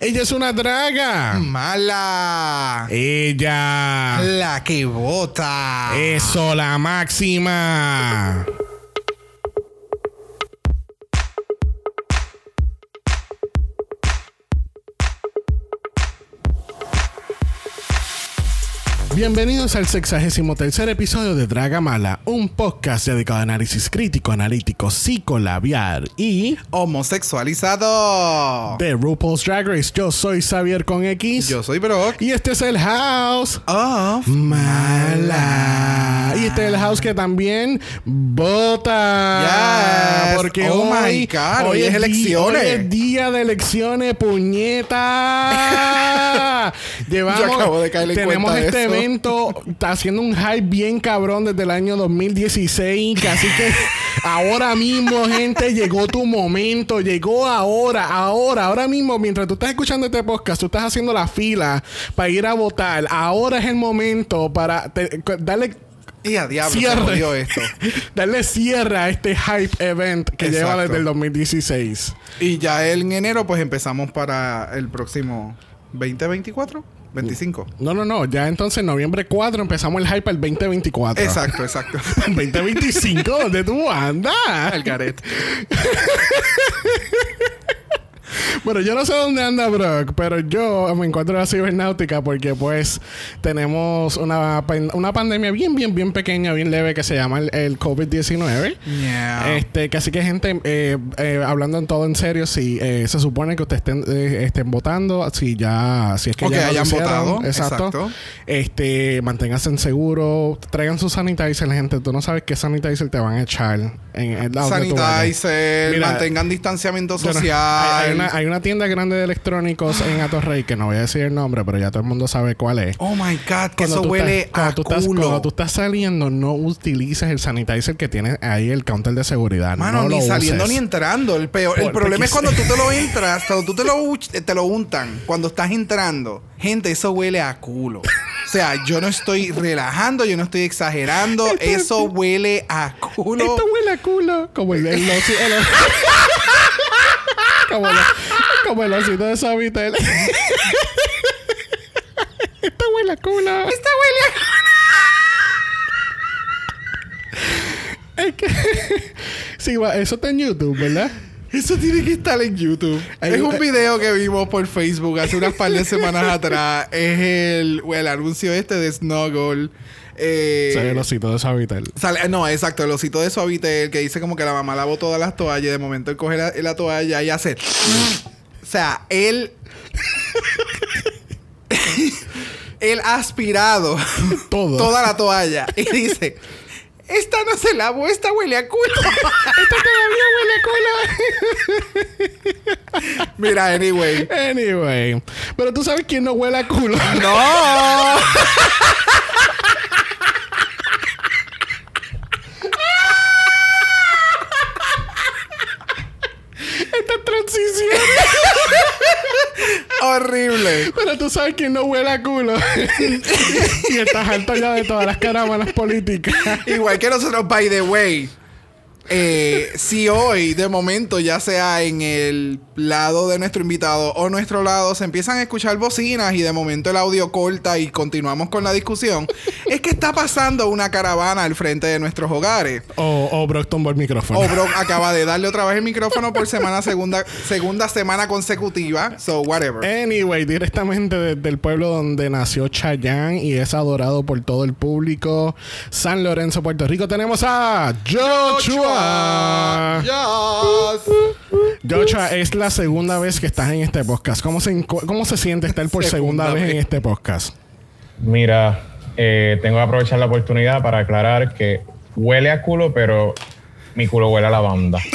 Ella es una draga. Mala. Ella. La que vota. Eso, la máxima. Bienvenidos al 63 episodio de Draga Mala, un podcast dedicado a análisis crítico, analítico, psicolabiar y homosexualizado de RuPaul's Drag Race. Yo soy Xavier con X. Yo soy Brock. Y este es el House of Mala. Y este es el House que también vota. Porque oh hoy, my God, hoy, es elecciones. Hoy es día de elecciones, puñeta. Llevamos, Yo acabo de caer en tenemos cuenta este de eso. evento está haciendo un hype bien cabrón desde el año 2016. Así que ahora mismo, gente, llegó tu momento. Llegó ahora, ahora, ahora mismo, mientras tú estás escuchando este podcast, tú estás haciendo la fila para ir a votar. Ahora es el momento para te- darle Y a diablo, cierre. esto. darle cierre a este hype event que lleva desde el 2016. Y ya en enero, pues empezamos para el próximo 2024, 25. No, no, no. Ya entonces, noviembre 4, empezamos el hype el 2024. Exacto, exacto. 2025, ¿dónde tú andas? el garete. Bueno, yo no sé dónde anda Brock, pero yo me encuentro en la cibernáutica porque pues tenemos una, una pandemia bien, bien, bien pequeña, bien leve que se llama el, el COVID-19. Yeah. Este, casi que gente, eh, eh, hablando en todo en serio, si eh, se supone que ustedes estén, eh, estén votando, si ya, si es que O ya que hayan hicieron, votado, exacto, exacto. este, manténganse en seguro, traigan su sanitizer, gente, tú no sabes qué sanitizer te van a echar en el lado que. Sanitizer, Mira, mantengan distanciamiento no- social. hay, hay una, hay una tienda grande de electrónicos en Atorrey que no voy a decir el nombre, pero ya todo el mundo sabe cuál es. Oh my God, que Cuando eso huele estás- cuando a tú estás- culo. cuando tú estás saliendo, no utilices el sanitizer que tiene ahí el counter de seguridad. Mano, no ni lo saliendo uses. ni entrando. El peor. El problema es cuando tú te lo entras, cuando tú te lo, te lo untan, cuando estás entrando. Gente, eso huele a culo. O sea, yo no estoy relajando, yo no estoy exagerando. Eso huele a culo. Esto huele a culo. Como el, el, osi- el- como, el, como el osito de Sabitel. Esto huele a culo. Esto huele a culo. Es que... sí, eso está en YouTube, ¿verdad? Eso tiene que estar en YouTube. Hay es un- un video que vimos por Facebook hace unas par de semanas atrás. Es el, el anuncio este de Snuggle. Eh, Sí, el osito de Sabitel. Sale- no, exacto, el osito de Suavitel que dice como que la mamá lavó todas las toallas y de momento él coge la, la toalla y hace. o sea, él. él ha aspirado Todo. toda la toalla y dice: Esta no se lavó, esta huele a culo. Esto todavía huele a culo. Mira, anyway. Anyway. Pero tú sabes quién no huele a culo. ¡No! Transición. Horrible. Pero tú sabes quién no huele a culo. y estás harto ya de todas las caravanas políticas. Igual que nosotros, by the way. Eh, si hoy, de momento, ya sea en el lado de nuestro invitado o nuestro lado, se empiezan a escuchar bocinas y de momento el audio corta y continuamos con la discusión, es que está pasando una caravana al frente de nuestros hogares. O, o Brock tumbó el micrófono. O Brock acaba de darle otra vez el micrófono por semana, segunda, segunda semana consecutiva. So, whatever. Anyway, directamente desde el pueblo donde nació Chayanne y es adorado por todo el público, San Lorenzo, Puerto Rico, tenemos a Joshua. Yes. Joshua, es la segunda vez que estás en este podcast. ¿Cómo se, cómo se siente estar por segunda, Segunda vez en vez. este podcast? Mira, eh, tengo que aprovechar la oportunidad para aclarar que huele a culo, pero mi culo huele a lavanda.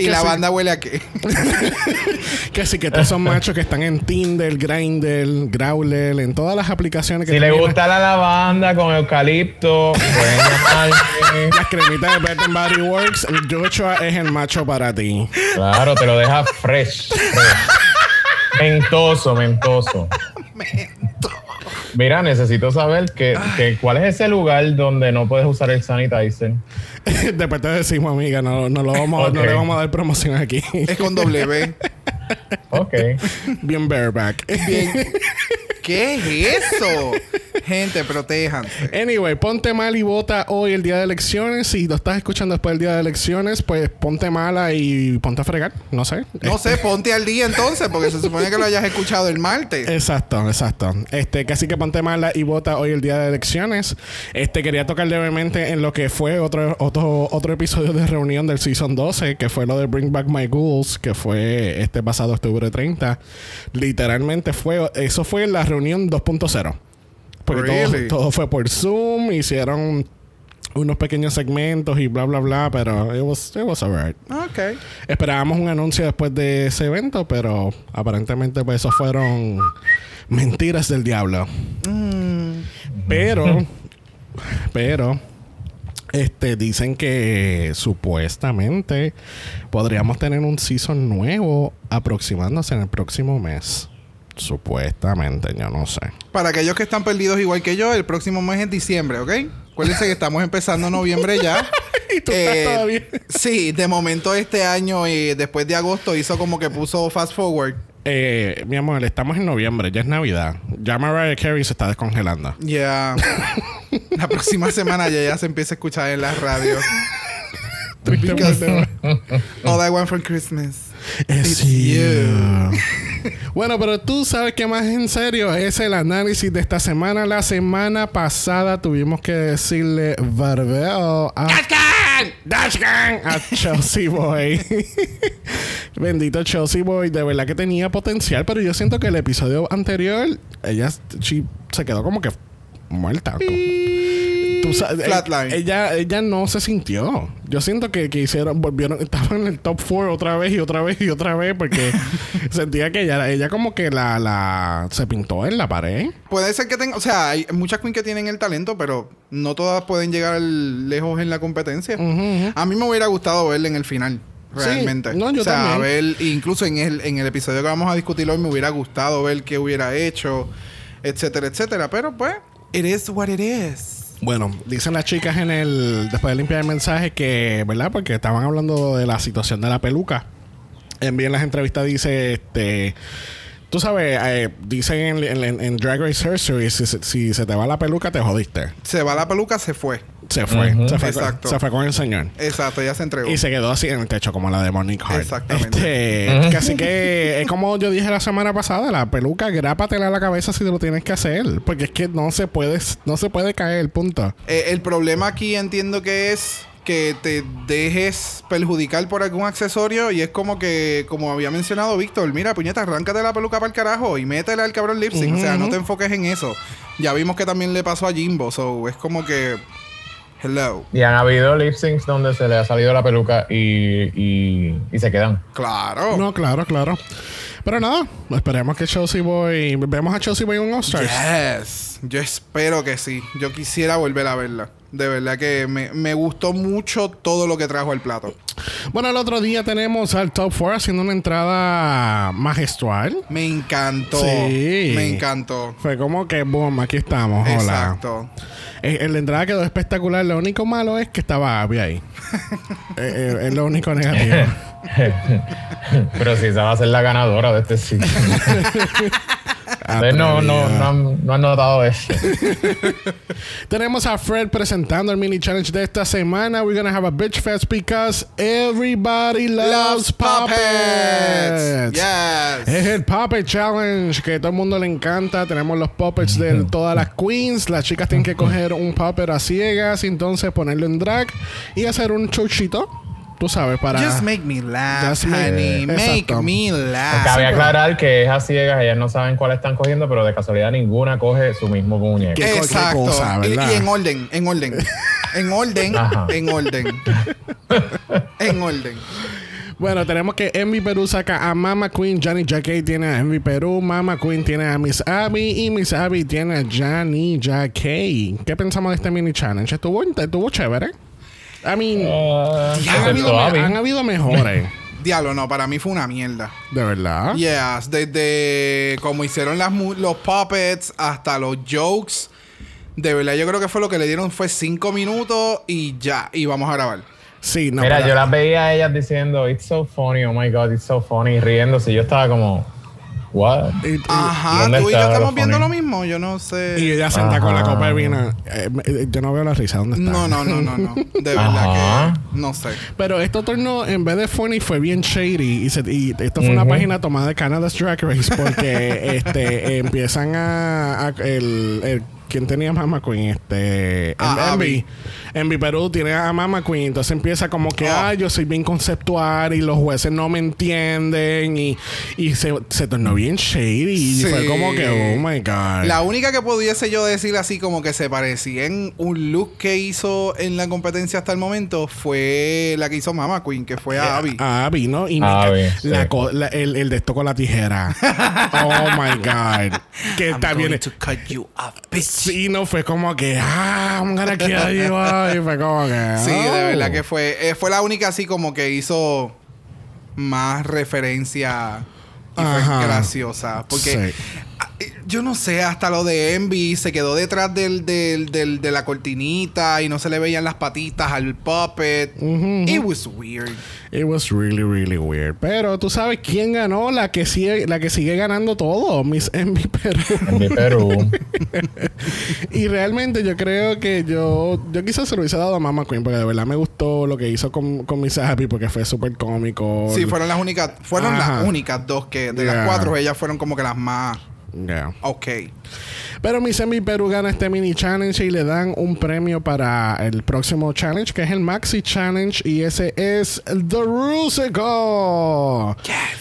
¿Y la banda huele a qué? Que sí, que todos son machos que están en Tinder, Grindr, Growler, en todas las aplicaciones que Si le tienen gusta la lavanda con eucalipto, pueden llamarme. las cremitas de and Body Works, Joshua es el macho para ti. Claro, te lo deja fresh. fresh. Mentoso, mentoso. Mira, necesito saber que, que- cuál es ese lugar donde no puedes usar el sanitizer. Después te decimos, amiga, no, no, lo vamos, no le vamos a dar promoción aquí. Es con W. Ok. Bien bareback. Bien. ¿Qué es eso? Gente, protéjanse. Anyway, ponte mal y vota hoy el día de elecciones. Si lo estás escuchando después del día de elecciones, pues ponte mala y ponte a fregar. No sé. No sé, ponte al día entonces, porque se supone que lo hayas escuchado el martes. Exacto, exacto. Este, casi que ponte mala y vota hoy el día de elecciones. Este, quería tocar levemente en lo que fue otro, otro, otro episodio de reunión del Season 12, que fue lo de Bring Back My Ghouls, que fue este pasado octubre 30. Literalmente fue, eso fue la reunión 2.0. Porque Really? todo, todo fue por Zoom, hicieron unos pequeños segmentos y bla, bla, bla, pero it was, it was alright. Ok. Esperábamos un anuncio después de ese evento, pero aparentemente pues eso fueron mentiras del diablo. Pero, pero, este, dicen que supuestamente podríamos tener un season nuevo aproximándose en el próximo mes. Supuestamente, yo no sé. Para aquellos que están perdidos igual que yo, el próximo mes es diciembre, ¿ok? Acuérdense que estamos empezando noviembre ya. ¿Y tú estás todavía? Sí, de momento este año, y después de agosto, hizo como que puso fast forward. Eh, mi amor, estamos en noviembre, ya es Navidad. Ya Mariah Carey se está descongelando. Ya. La próxima semana ya, ya se empieza a escuchar en la radio. Tristemente. All I want for Christmas. Es bueno, pero tú sabes que más en serio es el análisis de esta semana. La semana pasada tuvimos que decirle barbeo a Dashcan, Dashcan a Chelsea Boy. Bendito Chelsea Boy, de verdad que tenía potencial, pero yo siento que el episodio anterior ella she- se quedó como que muerta. Tú sabes, Flatline. eh, Ella, ella no se sintió. Yo siento que, que hicieron, volvieron, estaban en el top 4 otra vez y otra vez y otra vez porque sentía que ella, ella como que la, la se pintó en la pared. Puede ser que tenga, o sea, hay muchas queens que tienen el talento, pero no todas pueden llegar lejos en la competencia. A mí me hubiera gustado verla en el final. Sí, Realmente. no, yo o sea, también. ver, incluso en el, en el episodio que vamos a discutir hoy, me hubiera gustado ver qué hubiera hecho, etcétera, etcétera. Pero pues, it is what it is. Bueno, dicen las chicas en el después de limpiar el mensaje que, ¿verdad? Porque estaban hablando de la situación de la peluca. En bien las entrevistas dice, este, tú sabes, eh, dicen en, en- Drag Race History, si, si se te va la peluca te jodiste. Se va la peluca, se fue. Se fue, se, fue con, Exacto. se fue con el señor. Exacto, ya se entregó. Y se quedó así en el techo, como la de Monique Hart. Exactamente. Este, que así que es como yo dije la semana pasada, la peluca, grápatela a la cabeza si te lo tienes que hacer. Porque es que no se puede, no se puede caer, punto. Eh, el problema aquí entiendo que es que te dejes perjudicar por algún accesorio y es como que, como había mencionado Víctor, mira, puñeta, arráncate la peluca para el carajo y métela al cabrón lip sync. O sea, no te enfoques en eso. Ya vimos que también le pasó a Jimbo, so es como que. Hello. Y han habido lip syncs donde se le ha salido la peluca y, y, y se quedan. Claro. No, claro, claro. Pero nada, esperemos que Chelsea Boy. Vemos a Chelsea Boy en un All Stars. Yes. Yo espero que sí. Yo quisiera volver a verla. De verdad que me, me gustó mucho todo lo que trajo al plato. Bueno, el otro día tenemos al Top 4 haciendo una entrada magistral. Me encantó. Sí. Me encantó. Fue como que, boom, aquí estamos. Hola. Exacto. Eh, en la entrada quedó espectacular. Lo único malo es que estaba Abby ahí. Eh, eh, es lo único negativo. Pero si esa va a ser la ganadora de este sitio. Ustedes no, no, no, han, no han notado eso. Tenemos a Fred presentando el mini challenge de esta semana. We're gonna have a bitch fest because everybody loves puppets. Yes. Es el Puppet Challenge que todo el mundo le encanta. Tenemos los puppets de todas las queens. Las chicas tienen que coger un puppet a ciegas entonces ponerlo en drag y hacer un chuchito. Tú sabes, para. Just make me laugh, Just make- honey. Make Exacto. me laugh. Cabe aclarar que es a ciegas, ellas no saben cuál están cogiendo, pero de casualidad ninguna coge su mismo muñeco. Exacto. cosa, y, ¿verdad? y en orden, en orden. en orden, Ajá. en orden. en orden. Bueno, tenemos que Envy Perú saca a Mama Queen, Johnny Jacquet tiene a Envy Perú, Mama Queen tiene a Miss Abby y Miss Abby tiene a Johnny Jacquet. ¿Qué pensamos de este mini challenge? Estuvo, estuvo chévere. I mean, Ah, han, habido, han habido mejores. Diablo, no, para mí fue una mierda. De verdad. Yes, desde como hicieron las los puppets hasta los jokes. De verdad, yo creo que fue lo que le dieron fue cinco minutos y ya, y vamos a grabar. Sí, no. Mira, yo las veía a ellas diciendo, it's so funny, oh my god, it's so funny, y riéndose. Y yo estaba como, what? y- y- Ajá, ¿Dónde tú y yo estamos viendo lo mismo, yo no sé. Y ella sentada con la Ajá. copa de vino. Eh, eh, yo no veo la risa. ¿Dónde está? No, no, no, no, no. De verdad Ajá. que no sé. Pero esto tornó, en vez de funny, fue bien shady. Y, se- y esto fue una página tomada de Canada's Drag Race porque este empiezan a, a- el, el- ¿Quién tenía Mama Queen? Este. Ah, Envy. Envy Perú tiene a Mama Queen. Entonces empieza como que, Oh. ah, yo soy bien conceptual y los jueces no me entienden. Y, y se, se tornó bien shady. Y Sí. fue como que, oh my God. La única que pudiese yo decir así como que se parecía en un look que hizo en la competencia hasta el momento fue la que hizo Mama Queen, que fue a Abby. Ah, Abby, ¿no? Y Abby, la sí. co- la- el, el de esto con la tijera. oh my God. Que está bien. cut you off, bitch. Sí, no fue como que, ah, I'm gonna kill you. Y fue como que. Sí, de oh. verdad que fue. eh, fue la única así como que hizo más referencia y fue graciosa. Porque Sí. Yo no sé, hasta lo de Envy se quedó detrás del, del, del- de la cortinita y no se le veían las patitas al puppet. It was weird. It was really, really weird. Pero tú sabes quién ganó, la que sigue, la que sigue ganando todo, Miss Envy Perú. En mi Perú. y realmente yo creo que yo, yo quizás se lo hubiese dado a Mama Queen, porque de verdad me gustó lo que hizo con, con Miss Happy, porque fue súper cómico. Sí, fueron las únicas, fueron Ajá. las únicas dos que de Yeah. las cuatro ellas fueron como que las más Yeah. ok. Pero Miss Envy Perú gana este mini challenge y le dan un premio para el próximo challenge, que es el Maxi Challenge, y ese es The Rusical.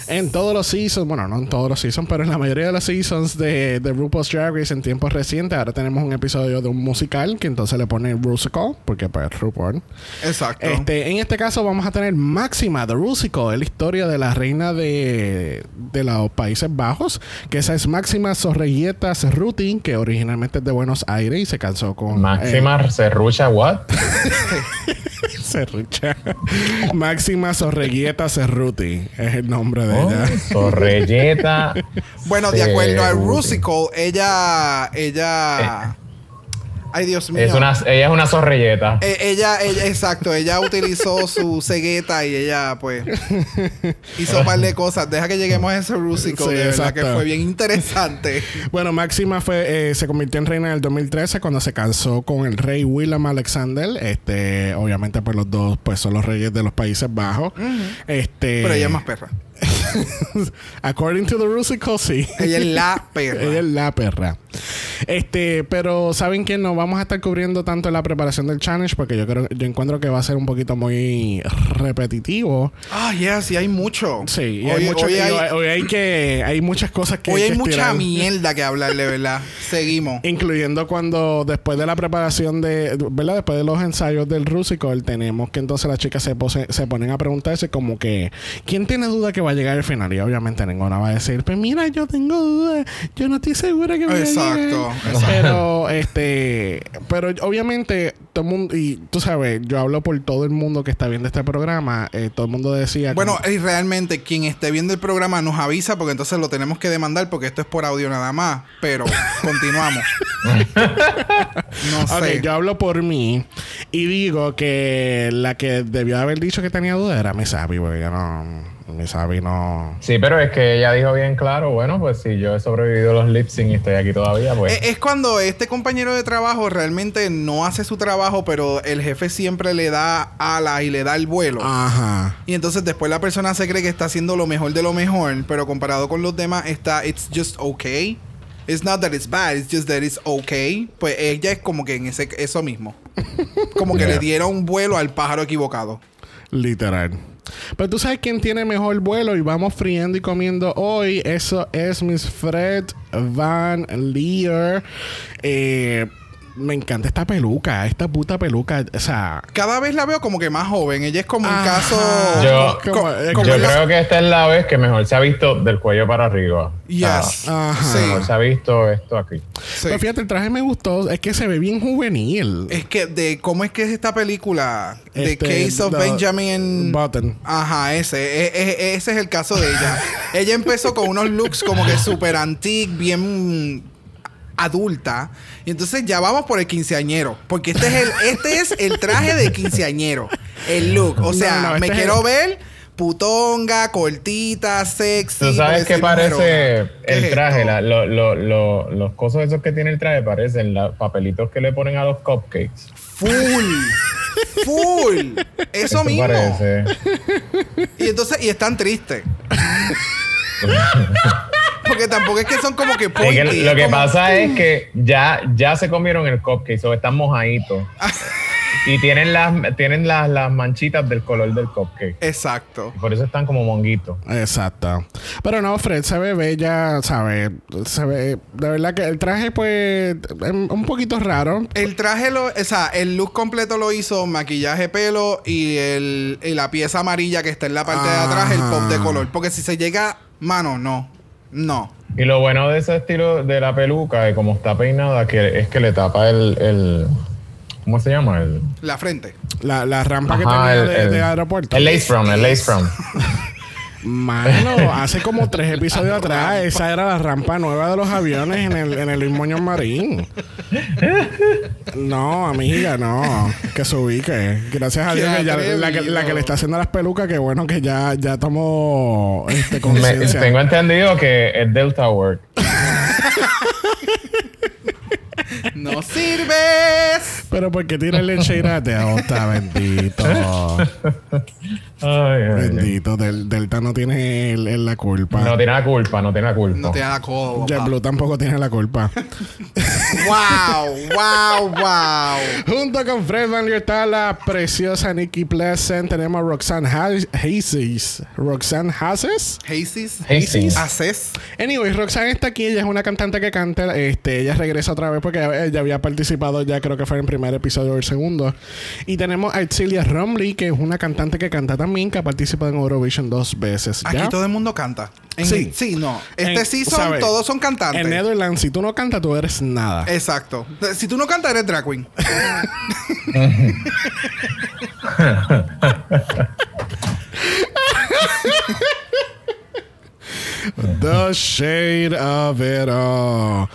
En todos los seasons, bueno, no en todos los seasons, pero en la mayoría de los seasons de, de RuPaul's Drag Race en tiempos recientes, ahora tenemos un episodio de un musical que entonces le pone Rusical, porque pues RuPaul. Exacto. Este, en este caso vamos a tener Máxima de Rusical, es la historia de la reina de, de los Países Bajos, que esa es Máxima Sorrelleta Cerruti, que originalmente es de Buenos Aires y se casó con... Máxima Serrucha, what? eh, Cerrucha. Máxima Sorrelleta Cerruti es el nombre de Oh, ella. Sorrelleta. Bueno, de acuerdo al Cerruti. Rusical, ella, ella, ay Dios mío. Es una, ella es una sorrelleta. Eh, ella, ella, exacto, ella utilizó su cegueta y ella, pues, hizo un par de cosas. Deja que lleguemos a ese Rusical, Sí, de verdad que fue bien interesante. Bueno, Máxima fue, eh, se convirtió en reina en el 2013 cuando se casó con el rey William Alexander. Este, obviamente, pues los dos pues son los reyes de los Países Bajos. Este, Pero ella es más perra. According to the Rusical, sí. Ella es la perra. Ella es la perra. Este, pero saben que no vamos a estar cubriendo tanto la preparación del challenge porque yo creo, yo encuentro que va a ser un poquito muy repetitivo. Ah, yeah, sí, hay mucho. Sí, hoy, hay, mucho hoy que- hay, hoy hay que, hay muchas cosas que hoy hay mucha mierda que hablarle, ¿verdad? Seguimos. Incluyendo cuando después de la preparación de, ¿verdad? Después de los ensayos del Rusical, tenemos que entonces las chicas se, pose- se ponen a preguntarse como que, ¿quién tiene duda que va a llegar al final? Y obviamente ninguna va a decir, pues mira, yo tengo duda, yo no estoy segura que a Exacto, llegar". exacto. Pero, este, pero obviamente todo el mundo, y tú sabes, yo hablo por todo el mundo que está viendo este programa, eh, todo el mundo decía... Bueno, como- y realmente quien esté viendo el programa nos avisa porque entonces lo tenemos que demandar porque esto es por audio nada más. Pero continuamos. no sé. yo hablo por mí y digo que la que debió haber dicho que tenía duda era Misabi, porque yo no. Misabi no. Sí, pero es que ella dijo bien claro, bueno, pues si yo he sobrevivido a los lip sync y estoy aquí todavía, pues... Es cuando este compañero de trabajo realmente no hace su trabajo, pero el jefe siempre le da ala y le da el vuelo. Ajá. Y entonces después la persona se cree que está haciendo lo mejor de lo mejor, pero comparado con los demás está it's just okay. It's not that it's bad, it's just that it's okay. Pues ella es como que en ese eso mismo. Como que Yeah. le dieron vuelo al pájaro equivocado. Literal. Pero tú sabes quién tiene mejor vuelo y vamos friendo y comiendo hoy. Eso es Miss Fred Van Leer. Eh, me encanta esta peluca, esta puta peluca. O sea, Cada vez la veo como que más joven. Ella es como un caso. Yo- como- como Yo la- creo que esta es la vez que mejor se ha visto del cuello para arriba. Yes. Ajá. Sí. Mejor se ha visto esto aquí. sí. pero fíjate, el traje me gustó. Es que se ve bien juvenil. Es que de cómo es que es esta película The Este, Case of the- Benjamin Button. Ajá, ese e- e- ese es el caso de ella. ella empezó con unos looks como que super antique, bien adulta. Y entonces ya vamos por el quinceañero. Porque este es el, este es el traje de quinceañero. El look. O sea, No, no, me este es quiero el- ver putonga, cortita, sexy. ¿Tú sabes qué parece mujerona. ¿Qué el traje? La- lo- lo- lo- los cosas esos que tiene el traje parecen los papelitos que le ponen a los cupcakes. Full. Full. Eso, mismo. parece. Y entonces, y están tristes. Porque tampoco es que son como que Es que pointy, lo que como- pasa es que ya, ya se comieron el cupcake, o están mojaditos. y tienen las, tienen las, las manchitas del color del cupcake. Exacto. Por eso están como monguitos. Exacto. Pero no, Fred se ve bella, ¿sabes? Se ve. De verdad que el traje, pues. es un poquito raro. El traje, lo, o sea, el look completo lo hizo maquillaje, pelo y, el, y la pieza amarilla que está en la parte de atrás, el pop de color. Porque si se llega, mano, no. No. Y lo bueno de ese estilo de la peluca, de cómo está peinada, que es que le tapa el, el ¿cómo se llama? El, La frente. La, la rampa que tenía el- de, el- de aeropuerto. El lace front, el lace front. Mano, hace como tres episodios atrás, esa era la rampa nueva de los aviones en el, en el Luis Marín. No, amiga, no. Que se ubique. Gracias a Dios que ya la, que, la que le está haciendo las pelucas, que bueno que ya, ya tomó este Me- conciencia. tengo entendido que es Delta Work. ¡No sirves! Pero porque tirarle el shade a Delta, bendito. Ay, ay, ay. Bendito. Del, Delta no tiene el- el la culpa. No tiene la culpa, no tiene la culpa. No te da codo. papá. JetBlue tampoco tiene la culpa. ¡Wow! ¡Wow! ¡Wow! Junto con Fred Van Leer está la preciosa Nikki Pleasant. Tenemos a Roxanne Ha- Hazes. ¿Roxanne Hazes? Hastings. Haces. Anyway, Roxanne está aquí. Ella es una cantante que canta. Este, ella regresa otra vez porque ella, había participado ya, creo que fue en el primer episodio o el segundo. Y tenemos a Celia Romley, que es una cantante que canta también, que ha participado en Eurovision dos veces. Aquí ¿ya? todo el mundo canta. En- Sí. Sí, no. Este En- season ¿sabes? todos son cantantes. En Netherlands, si tú no cantas, tú eres nada. Exacto. Si tú no cantas, eres drag queen. The Shade of It All.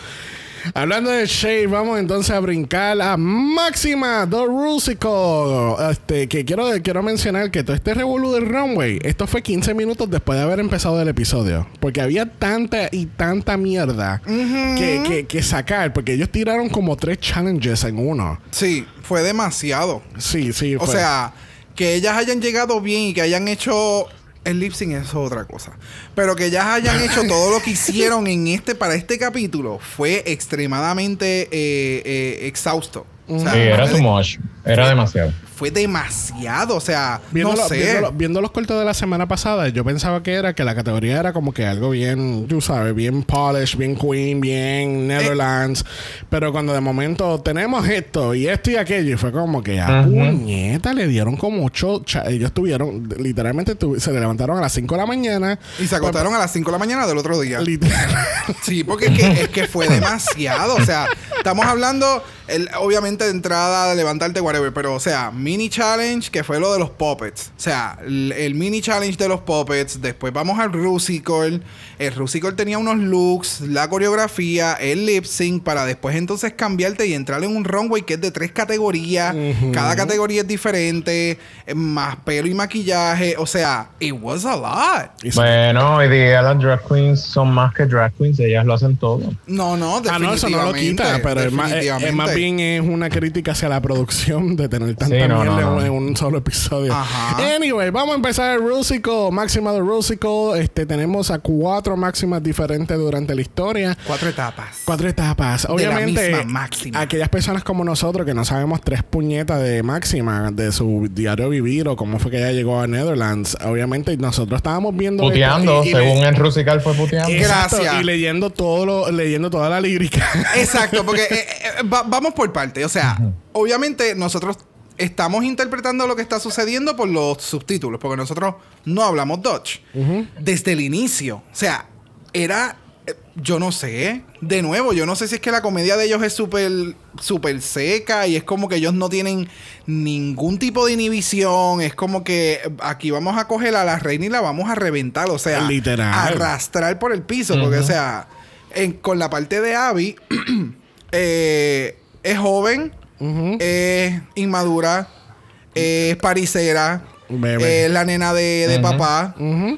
Hablando de Shade, vamos entonces a brincar a Máxima, The Rusical. Este, que quiero, quiero mencionar que todo este revolú del runway, esto fue 15 minutos después de haber empezado el episodio. Porque había tanta y tanta mierda que, que- que sacar. Porque ellos tiraron como tres challenges en uno. Sí, fue demasiado. Sí, sí. O fue- sea, que ellas hayan llegado bien y que hayan hecho el lip sync es otra cosa. Pero que ellas hayan hecho todo lo que hicieron en este para este capítulo fue extremadamente eh, eh, exhausto. O sea, Sí, era too much. Era demasiado. Fue demasiado. O sea, Viendo, no lo- sé. viendo lo- viendo los cortos de la semana pasada, yo pensaba que era que la categoría era como que algo bien, tú sabes, bien polish, bien queen, bien Netherlands. Pero cuando de momento tenemos esto y esto y aquello, y fue como que a Ujú. puñeta le dieron como ocho. cha- ellos tuvieron, literalmente tu- se levantaron a las 5 de la mañana. y se acostaron a las 5 de la mañana del otro día. Literal. Sí, porque es que, es que fue demasiado. O sea, estamos hablando, el, obviamente, de entrada, de levantarte, whatever. Pero, o sea, mini challenge, que fue lo de los puppets. O sea, el, el mini challenge de los puppets. Después vamos al Rusical. El Rusical tenía unos looks, la coreografía, el lip sync, para después entonces cambiarte y entrar en un runway que es de tres categorías. Cada categoría es diferente, eh, más pelo y maquillaje. O sea, it was a lot. Bueno, hoy día las drag queens son más que drag queens, ellas lo hacen todo. No, no, Ah, no, eso no lo quita, pero es más, es- es más bien es una crítica hacia la producción de tener tanta Sí, no, mierda no, no. en un solo episodio. Ajá. Anyway, vamos a empezar el Rusical, Máxima de Rusical. Este, tenemos a cuatro máximas diferentes durante la historia. Cuatro etapas. Cuatro etapas. De la Obviamente, misma máxima. aquellas personas como nosotros que no sabemos tres puñetas de máxima de su diario vivir o cómo fue que ella llegó a Netherlands, obviamente nosotros estábamos viendo. Puteando, y- y según le- el Rusical fue puteando. Exacto, Gracias. Y leyendo todo lo, leyendo toda la lírica. Exacto, porque eh, eh, va- vamos por parte. O sea, obviamente nosotros estamos interpretando lo que está sucediendo por los subtítulos, porque nosotros no hablamos Dutch. Desde el inicio. O sea, era. eh, Yo no sé. De nuevo, yo no sé si es que la comedia de ellos es súper súper seca y es como que ellos no tienen ningún tipo de inhibición. Es como que aquí vamos a coger a la reina y la vamos a reventar. O sea, Literal. arrastrar por el piso. Porque, o sea, en- con la parte de Abby, eh, es joven, es inmadura, es paricera, Bebé. es la nena de, de papá.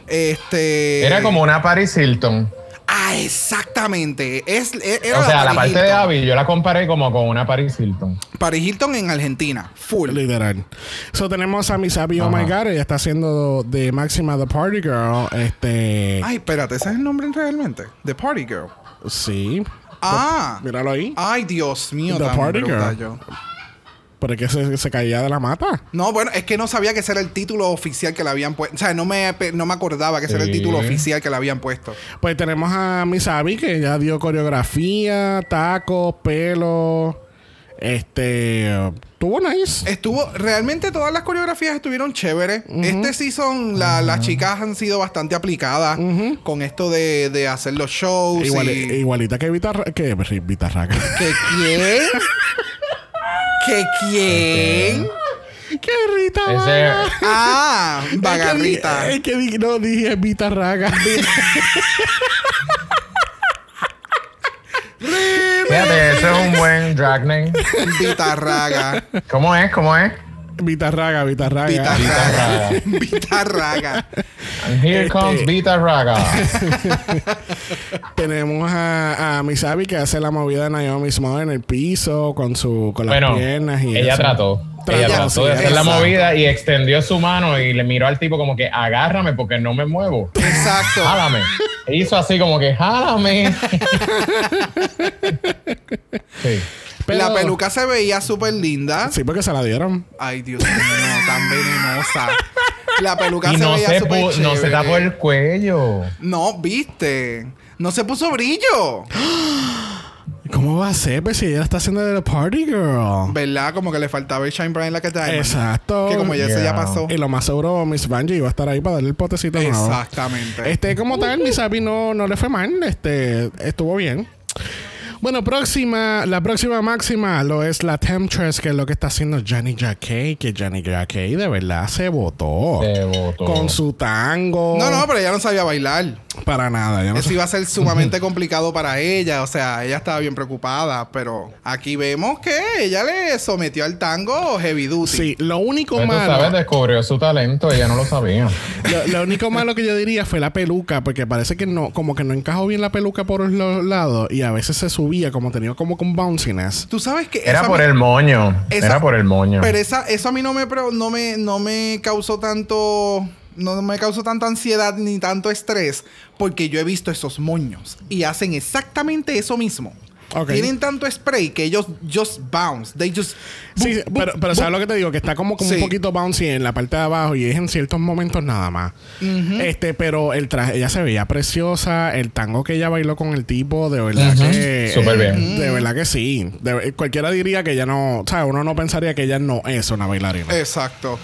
Este. Era como una Paris Hilton. Ah, exactamente. Es, e- era O sea, la Paris parte de. Abby yo la comparé como con una Paris Hilton. Paris Hilton en Argentina. Full. Literal. So tenemos a Misabi Oh Ajá. My God. Ella está haciendo de Máxima The Party Girl. Este. Ay, espérate, ¿ese es el nombre realmente? The Party Girl. Sí. Ah. Míralo ahí. Ay, Dios mío. The Party Girl. yo. Porque se, se caía de la mata. No, bueno, es que no sabía que ese era el título oficial que le habían puesto. O sea, no me, no me acordaba que ese era el título oficial que le habían puesto. Pues tenemos a Misabi que ya dio coreografía, tacos, pelo. Este. Tuvo nice. Estuvo, realmente todas las coreografías estuvieron chéveres. Este season, la- las chicas han sido bastante aplicadas con esto de, de hacer los shows. Igual- y- Igualita que Vitarra. Que Vitarraca. ¿Que quién? ¿Que quién? ¡Qué rita! Ese-! Ah, bagarrita. Es que di- no dije Vitarraga. Fíjate, ese es un buen drag name. Bitarraga. ¿Cómo es? ¿Cómo es? Vitarraga, Vitarraga. Bitarraga. Bitarraga. And here Este- comes Vita Raga. Tenemos a, a Misabi que hace la movida de Naomi Smoke en el piso con su con las Bueno, piernas y ella eso. trató. Trató, ella trató sí, de hacer la movida y extendió su mano y le miró al tipo como que agárrame porque no me muevo. Exacto. Jálame. Hizo así como que jálame. sí. Pero- La peluca se veía súper linda. Sí, porque se la dieron. Ay, Dios mío, tan venenosa. La peluca Y se no veía se, súper pu- no se chévere. tapó el cuello. No, viste. No se puso brillo. ¿Cómo va a ser? Pues si ella está haciendo de la party girl. ¿Verdad? Como que le faltaba el Shine Bright like a diamond. Exacto. Que como ya se Yeah. ya pasó. Y lo más seguro, Miss Bungie iba a estar ahí para darle el potecito nuevo. Exactamente. Este, como tal, Misabi no, no le fue mal. Este, estuvo bien. Bueno, próxima, la próxima máxima lo es la Temptress, que es lo que está haciendo Johnny Jacquet, que Johnny Jacquet de verdad se votó. Se votó. Con su tango. No, no, pero ella no sabía bailar. Para nada. ya no Eso iba a ser sumamente complicado para ella. O sea, ella estaba bien preocupada. Pero aquí vemos que ella le sometió al tango heavy duty. Sí, lo único tú malo. sabes, descubrió su talento, ella no lo sabía. Lo, lo único malo que yo diría fue la peluca, porque parece que no, como que no encajó bien la peluca por los lados y a veces se subía, como tenía como con bounciness. Tú sabes que Era por el moño. esa- Era por el moño. Pero esa, eso a mí no me, no me, no me causó tanto. No me causó tanta ansiedad ni tanto estrés. Porque yo he visto esos moños. Y hacen exactamente eso mismo. Ok. Tienen tanto spray que ellos just bounce. They just. Sí, pero, pero. ¿sabes lo que te digo? Que está como, como Sí. un poquito bouncy en la parte de abajo y es en ciertos momentos nada más. Este, pero el traje, ella se veía preciosa. El tango que ella bailó con el tipo, de verdad que. Súper eh, bien. De verdad que sí. De- cualquiera diría que ella no. O sea, uno no pensaría que ella no es una bailarina. Exacto.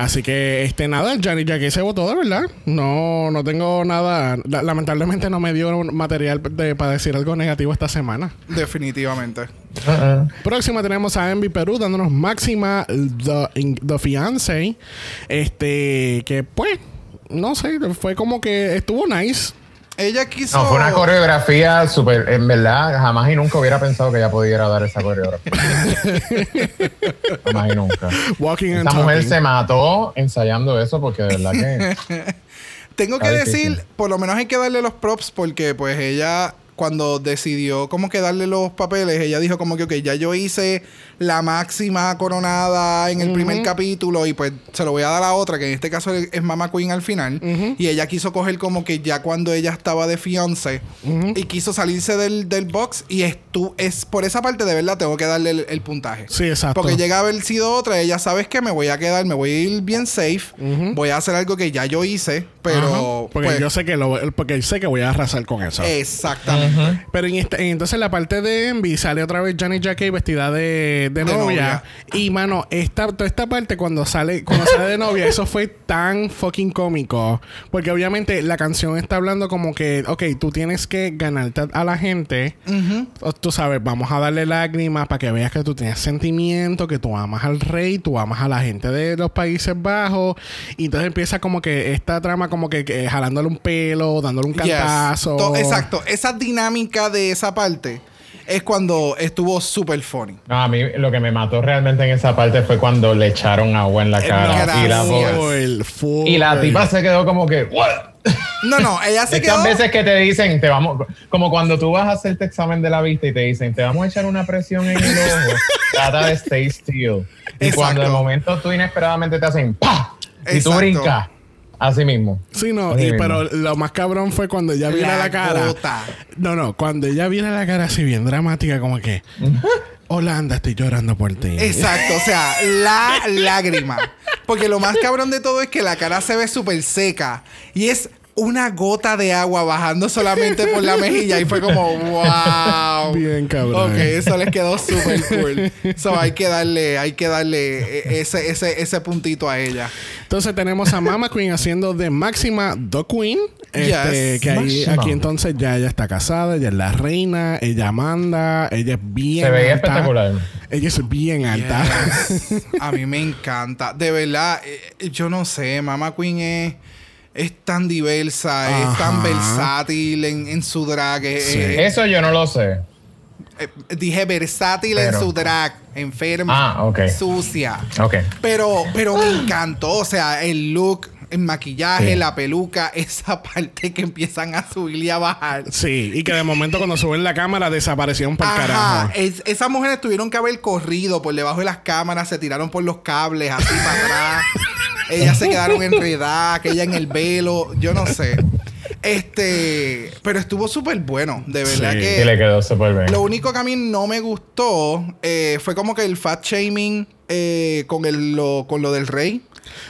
Así que, este, nada, Johnny Jackie se votó, de verdad. No, no tengo nada. la- lamentablemente no me dio material de, para decir algo negativo esta semana. Definitivamente. Uh-uh. Próxima tenemos a Envy Perú dándonos máxima The, the Fiance. Este, que pues, no sé, fue como que estuvo nice. Ella quiso. No, fue una coreografía súper. En verdad, jamás y nunca hubiera pensado que ella pudiera dar esa coreografía. jamás y nunca. Walking Esta mujer talking. se mató ensayando eso porque de verdad que. Tengo que decir, por lo menos hay que darle los props porque pues ella cuando decidió como que darle los papeles, ella dijo como que, ok, ya yo hice la máxima coronada en el primer capítulo y pues se lo voy a dar a otra, que en este caso es Mama Queen al final. Y ella quiso coger como que ya cuando ella estaba de fiance y quiso salirse del, del box y estu es por esa parte de verdad tengo que darle el, el puntaje. Sí, exacto. Porque llega a haber sido otra, ella sabes que me voy a quedar, me voy a ir bien safe, voy a hacer algo que ya yo hice, pero porque pues, yo sé que lo, porque sé que voy a arrasar con eso. exactamente. Pero en este- entonces la parte de Envy sale otra vez Janet Jackie vestida de, de De novia. novia. Y mano, esta, toda esta parte cuando sale, cuando sale de novia, eso fue tan fucking cómico. Porque obviamente la canción está hablando como que, ok, tú tienes que ganarte a la gente. Tú sabes, vamos a darle lágrimas para que veas que tú tienes sentimiento, que tú amas al rey, tú amas a la gente de los Países Bajos. Y entonces empieza como que esta trama como que, que jalándole un pelo, dándole un Yes. cantazo. To- exacto, esas dinámica de esa parte es cuando estuvo súper funny. No, a mí lo que me mató realmente en esa parte fue cuando le echaron agua en la cara. y, la y la tipa se quedó como que, ¿what? No, no, ella se Estas quedó. veces que te dicen, te vamos, como cuando tú vas a hacerte examen de la vista y te dicen, te vamos a echar una presión en el ojo, trata de stay still. Y Exacto. cuando de momento tú inesperadamente te hacen ¡pa! Y tú brincas. Así mismo. Sí, no, y- mismo. pero lo más cabrón fue cuando ella viene La a la cara. gota. No, no, cuando ella viene a la cara así bien dramática, como que. Holanda, estoy llorando por ti. Exacto, o sea, la lágrima. Porque lo más cabrón de todo es que la cara se ve súper seca y es una gota de agua bajando solamente por la mejilla y fue como, wow. Bien cabrón. Ok, eso les quedó súper cool. So hay que darle, hay que darle e- ese, ese, ese puntito a ella. Entonces tenemos a Mama Queen haciendo de Máxima The Queen. Este, Yes. que ahí, aquí entonces ya ella está casada, ella es la reina, ella manda, ella es bien Se veía alta. espectacular. Ella es bien alta. Yes. A mí me encanta. De verdad, eh, yo no sé, Mama Queen es, es tan diversa, es tan versátil en, en su drag. Sí. eh, Eso yo no lo sé. eh, dije versátil en su drag, enferma, Ah, sucia. Pero, pero me encantó, o sea, el look, el maquillaje, Sí. la peluca, esa parte que empiezan a subir y a bajar. Sí, y que de momento cuando suben la cámara desaparecieron por Ajá, carajo. es- esas mujeres tuvieron que haber corrido por debajo de las cámaras, se tiraron por los cables, así para atrás. Ellas se quedaron enredadas, aquella en el velo, yo no sé. Este, pero estuvo súper bueno, de verdad Sí, que. Sí, le quedó súper bien. Lo único que a mí no me gustó eh, fue como que el fat shaming eh, con, el, lo, con lo del rey.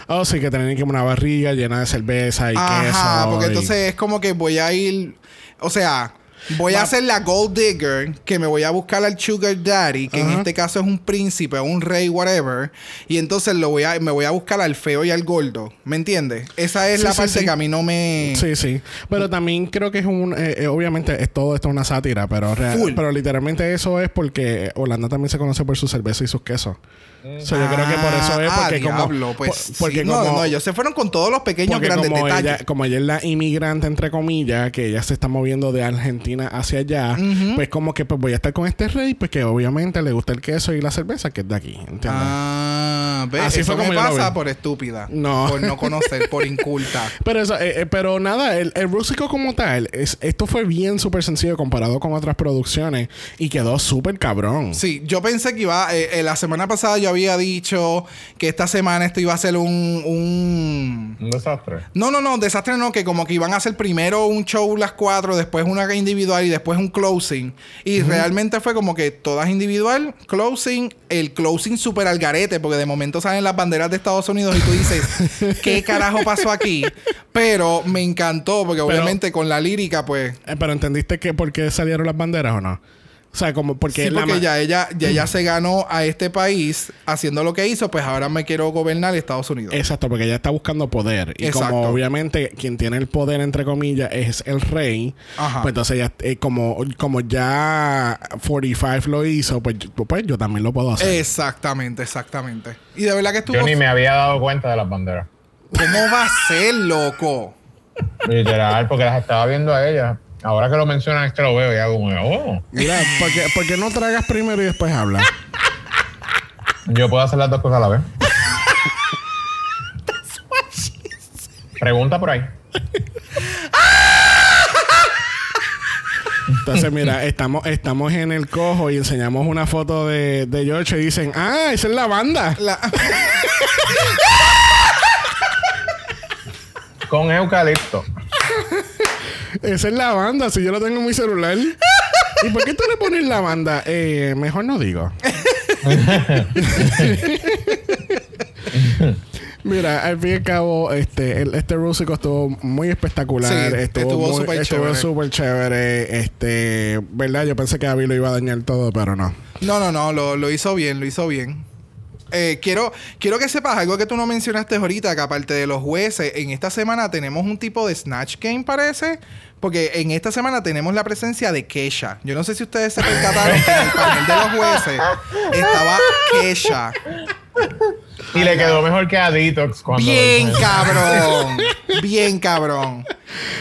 Oh, sí, que tenían que una barriga llena de cerveza y Ajá, queso. porque y- entonces es como que voy a ir. O sea, voy a hacer la gold digger, que me voy a buscar al sugar daddy, que en este caso es un príncipe, un rey, whatever. Y entonces lo voy a, me voy a buscar al feo y al gordo. ¿Me entiendes? Esa es Sí, la sí, parte sí. que a mí no me. Sí, sí. Pero también creo que es un... eh, eh, obviamente es todo esto es una sátira, pero, real- pero literalmente eso es porque Holanda también se conoce por su cerveza y sus quesos. So, yo creo que por eso es Ah, porque como... diablo, pues, por- porque sí. No, como... no, ellos se fueron con todos los pequeños grandes como detalles. ella, como ella es la inmigrante, entre comillas, que ella se está moviendo de Argentina hacia allá, pues como que pues voy a estar con este rey, pues que obviamente le gusta el queso y la cerveza, que es de aquí, ¿entiendes? Ah, ¿ves? Así Eso fue como me pasa por estúpida. No. Por no conocer, por inculta. Pero eso, eh, eh, pero nada, el, el rústico como tal, es, esto fue bien súper sencillo comparado con otras producciones y quedó súper cabrón. Sí, yo pensé que iba. eh, eh, la semana pasada yo había dicho que esta semana esto iba a ser un. un Un desastre. no, no, no, desastre no, que como que iban a hacer primero un show las cuatro, después una individual y después un closing. Y realmente fue como que todas individual, closing, el closing super al garete, porque de momento salen las banderas de Estados Unidos y tú dices, ¿qué carajo pasó aquí? Pero me encantó, porque obviamente con la lírica, pues. Eh, pero ¿entendiste que por qué salieron las banderas o no? O sea, como porque... sí, la porque ma- ya ella, ya ella se ganó a este país haciendo lo que hizo, pues ahora me quiero gobernar Estados Unidos. Exacto, porque ella está buscando poder. Y Exacto. como obviamente quien tiene el poder, entre comillas, es el rey, Ajá. pues entonces ya, eh, como, como ya 45 lo hizo, pues, yo- pues yo también lo puedo hacer. Exactamente, exactamente. Y de verdad que estuvo. Yo ni me había dado cuenta de las banderas. ¿Cómo va a ser, loco? Literal, porque las estaba viendo a ella. Ahora que lo mencionan es que lo veo y hago como, oh, Mira, ¿por qué, por qué no tragas primero y después hablas? yo puedo hacer las dos cosas a la vez. Pregunta por ahí. Entonces, mira, estamos, estamos en el cojo y enseñamos una foto de, de George y dicen, ah, esa es la banda. La- Con eucalipto. Esa es la banda, si yo lo tengo en mi celular. ¿Y por qué tú le pones la banda? Eh, mejor no digo. Mira, al fin y al cabo, este, el- este rústico estuvo muy espectacular. Sí, estuvo súper chévere. súper chévere. Este, ¿verdad? Yo pensé que Abby lo iba a dañar todo, pero no. No, no, no, lo, lo hizo bien, lo hizo bien. Eh, quiero, quiero que sepas algo que tú no mencionaste ahorita, que aparte de los jueces, en esta semana tenemos un tipo de Snatch Game, parece. Porque en esta semana tenemos la presencia de Kesha. Yo no sé si ustedes se percataron que en el panel de los jueces estaba Kesha. Y le quedó mejor que a Detox cuando. Bien, cabrón. Bien cabrón.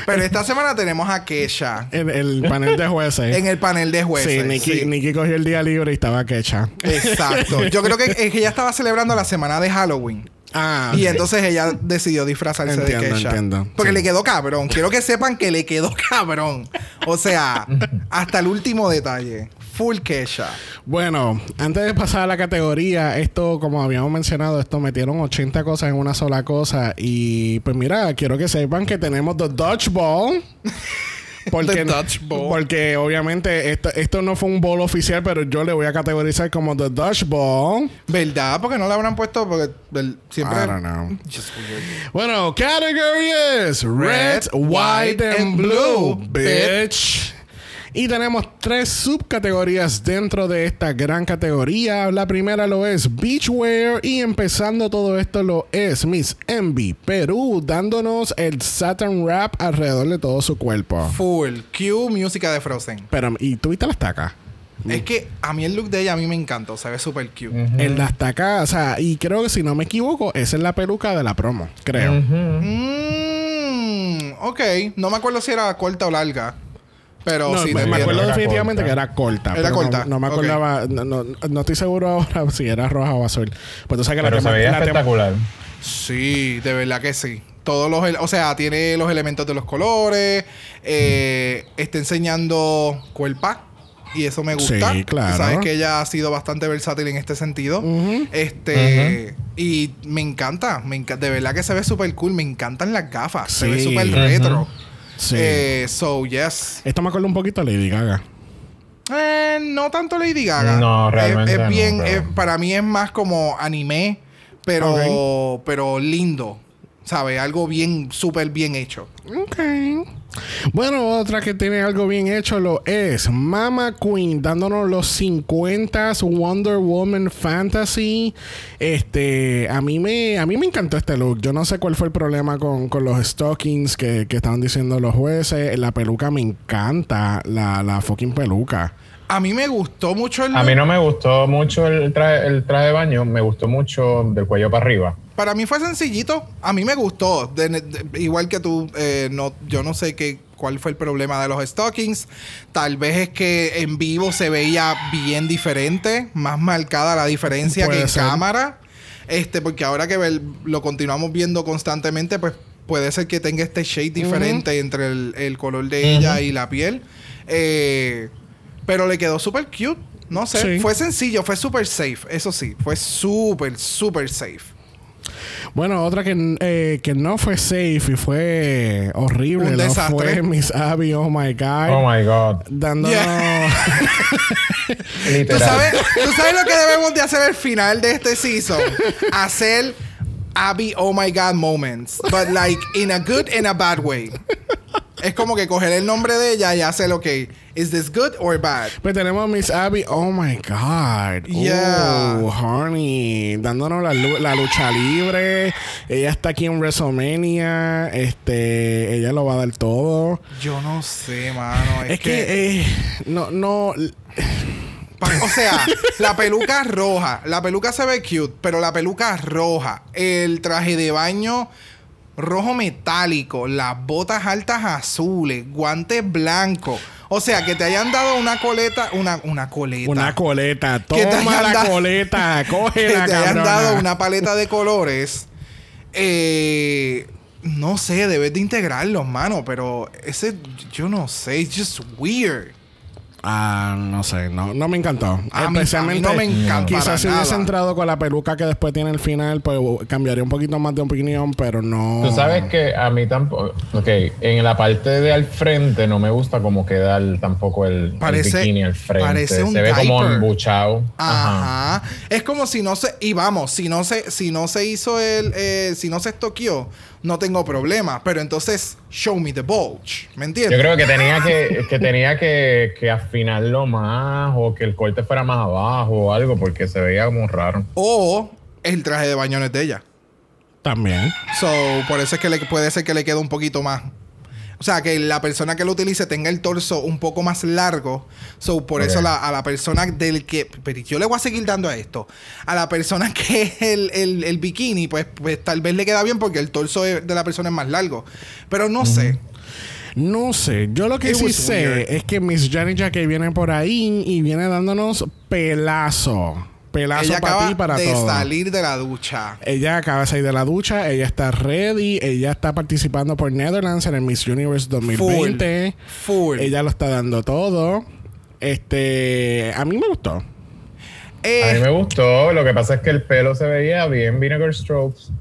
Pero esta semana tenemos a Kesha En el panel de jueces. en el panel de sí, jueces. Nikki, Sí. Nikki cogió el día libre y estaba quecha. Exacto. Yo creo que es que ella estaba celebrando la semana de Halloween. Ah, Y entonces ella decidió disfrazarse Entiendo, de Kesha. entiendo. Porque Sí. le quedó cabrón. Quiero que sepan que le quedó cabrón. O sea, hasta el último detalle. Full Kesha. Bueno, antes de pasar a la categoría, esto, como habíamos mencionado, esto metieron 80 cosas en una sola cosa. Y pues mira, quiero que sepan que tenemos The Dodgeball. Porque, porque obviamente esto, esto no fue un bowl oficial, pero yo le voy a categorizar como The Dodgeball. ¿Verdad? Porque no le habrán puesto. Porque el- siempre. I don't know. Just. Bueno, category es Red, Red, White, and and Blue, Blue, bitch. Y tenemos tres subcategorías dentro de esta gran categoría. La primera lo es Beachwear y empezando todo esto lo es Miss Envy Perú, dándonos el Saturn Wrap alrededor de todo su cuerpo. Full. Q, música de Frozen. Pero, ¿y tuviste las tacas? Es que a mí el look de ella a mí me encantó. Se ve súper cute. En las tacas, o sea, y creo que si no me equivoco, esa es la peluca de la promo, creo. Mm, ok. No me acuerdo si era corta o larga. Pero No, sí, me, me acuerdo Era definitivamente corta. que era corta. Era no- corta, No, me acordaba, no, no, no estoy seguro ahora si era roja o azul. Pues tú sabes que Pero la se veía la tema- espectacular. Sí, de verdad que sí. Todos los, o sea, tiene los elementos de los colores, eh, está enseñando cuerpa y eso me gusta. Sí, claro. Sabes que ella ha sido bastante versátil en este sentido. Este y me encanta, me enca- de verdad que se ve súper cool, me encantan las gafas, se ve súper retro. Sí. Eh, so yes. Esto me acuerda un poquito a Lady Gaga. Eh, no tanto Lady Gaga. No, realmente Es, bien, es- para mí es más como anime, pero, pero lindo. ¿Sabes? Algo bien, súper bien hecho. Ok. Bueno, otra que tiene algo bien hecho lo es Mama Queen, dándonos los 50 Wonder Woman Fantasy. Este, a mí me, a mí me encantó este look. Yo no sé cuál fue el problema con, con los stockings que, que estaban diciendo los jueces. La peluca me encanta, la, la fucking peluca. A mí me gustó mucho el A mí no me gustó mucho el traje, el traje de baño, me gustó mucho del cuello para arriba. Para mí fue sencillito. A mí me gustó. De- de- igual que tú, eh, no, yo no sé qué, cuál fue el problema de los stockings. Tal vez es que en vivo se veía bien diferente, más marcada la diferencia que en ser. cámara. Este, porque ahora que lo continuamos viendo constantemente, pues puede ser que tenga este shade diferente entre el, el color de ella y la piel. Eh, pero le quedó súper cute. No sé, Sí. fue sencillo, fue súper safe. Eso sí, fue súper, súper safe. Bueno, otra que, eh, que no fue safe y fue horrible. Un ¿no? desastre. Fue Miss Abby, oh my God. Oh my god. dándonos. ¿Tú Literal. sabes, ¿Tú sabes lo que debemos de hacer al final de este season? Hacer Abby oh my god moments. But like in a good and a bad way. Es como que coger el nombre de ella y hacer, ok, ¿is this good or bad? Pues tenemos a Miss Abby. Oh my God. Yeah. Oh, honey. Dándonos la, la lucha libre. Ella está aquí en WrestleMania. Este. Ella lo va a dar todo. Yo no sé, mano. Es, Es, que, eh, no, no. O sea, la peluca roja. La peluca se ve cute, pero la peluca roja. El traje de baño rojo metálico. Las botas altas azules. Guantes blancos. O sea, que te hayan dado una coleta. Una, una coleta. Una coleta. Que te Toma hayan la coleta. que te hayan cabrona. dado una paleta de colores. Eh, no sé, debes de integrarlos, mano. Pero ese, yo no sé. It's just weird. Ah, no sé, no, no me encantó. A mí- a mí no me encanta Quizás si hubiese entrado con la peluca que después tiene el final, pues cambiaría un poquito más de opinión, pero no. Tú sabes que a mí tampoco. Ok, en la parte de al frente no me gusta como queda el- tampoco el, el Parece- bikini al frente. parece un se ve como embuchado. Ajá. Ajá. Es como si no se. Y vamos, si no se, si no se hizo el. eh, si no se estoqueó, no tengo problema. Pero entonces, show me the bulge. ¿Me entiendes? Yo creo que tenía que, que tenía que, que afinarlo más o que el corte fuera más abajo o algo porque se veía como raro. O el traje de baño no es de ella. También. So, por eso es que le, puede ser que le quede un poquito más. O sea, que la persona que lo utilice tenga el torso un poco más largo. So, por eso la- a la persona del que. Pero yo le voy a seguir dando a esto. A la persona que es el, el- el bikini, pues, pues tal vez le queda bien porque el torso de de la persona es más largo. Pero no sé. No sé, yo lo que It sí sé weird. es que Miss Janet Jacket viene por ahí y viene dándonos pelazo. Pelazo Ella para acaba ti para de todo. salir de la ducha. Ella acaba de salir de la ducha, ella está ready, ella está participando por Netherlands en el Miss Universe 2020. Full. Ella lo está dando todo. Este, a mí me gustó. Eh, A mí me gustó. Lo que pasa es que el pelo se veía bien Vinegar Strokes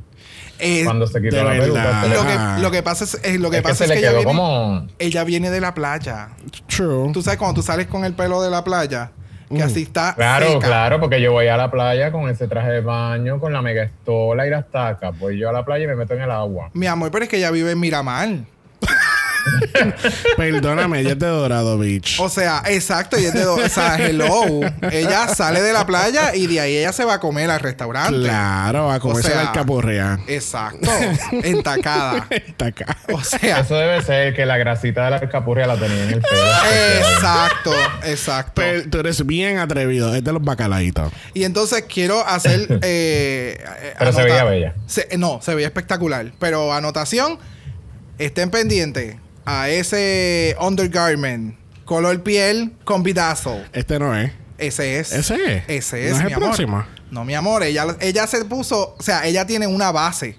eh, cuando se quitó la peluca. lo, que, lo que pasa es, eh, lo que es que pasa se es le que ella quedó viene, como. ella viene de la playa. True. Tú sabes cuando tú sales con el pelo de la playa, que así está. Claro, seca. claro, porque yo voy a la playa con ese traje de baño, con la mega estola y las tacas. Voy yo a la playa y me meto en el agua. Mi amor, pero es que ella vive en Miramar. Perdóname, ella es de Dorado Beach. O sea, exacto, y es de do- o sea, hello. Ella sale de la playa y de ahí ella se va a comer al restaurante. Claro, a comerse O sea, la alcapurria. Exacto, entacada. Acá. O sea, Eso debe ser que la grasita de la alcapurria la tenía en el pelo. exacto, exacto. Pero tú eres bien atrevido, es de los bacalaitos. Y entonces quiero hacer. eh, eh, Pero se veía bella. Se- no, se veía espectacular. Pero anotación: estén pendientes a ese undergarment, color piel con bidazo. Este no es. Ese es. Ese es. Ese es, ¿No es mi el amor. próximo? No, mi amor. Ella, ella se puso. O sea, ella tiene una base.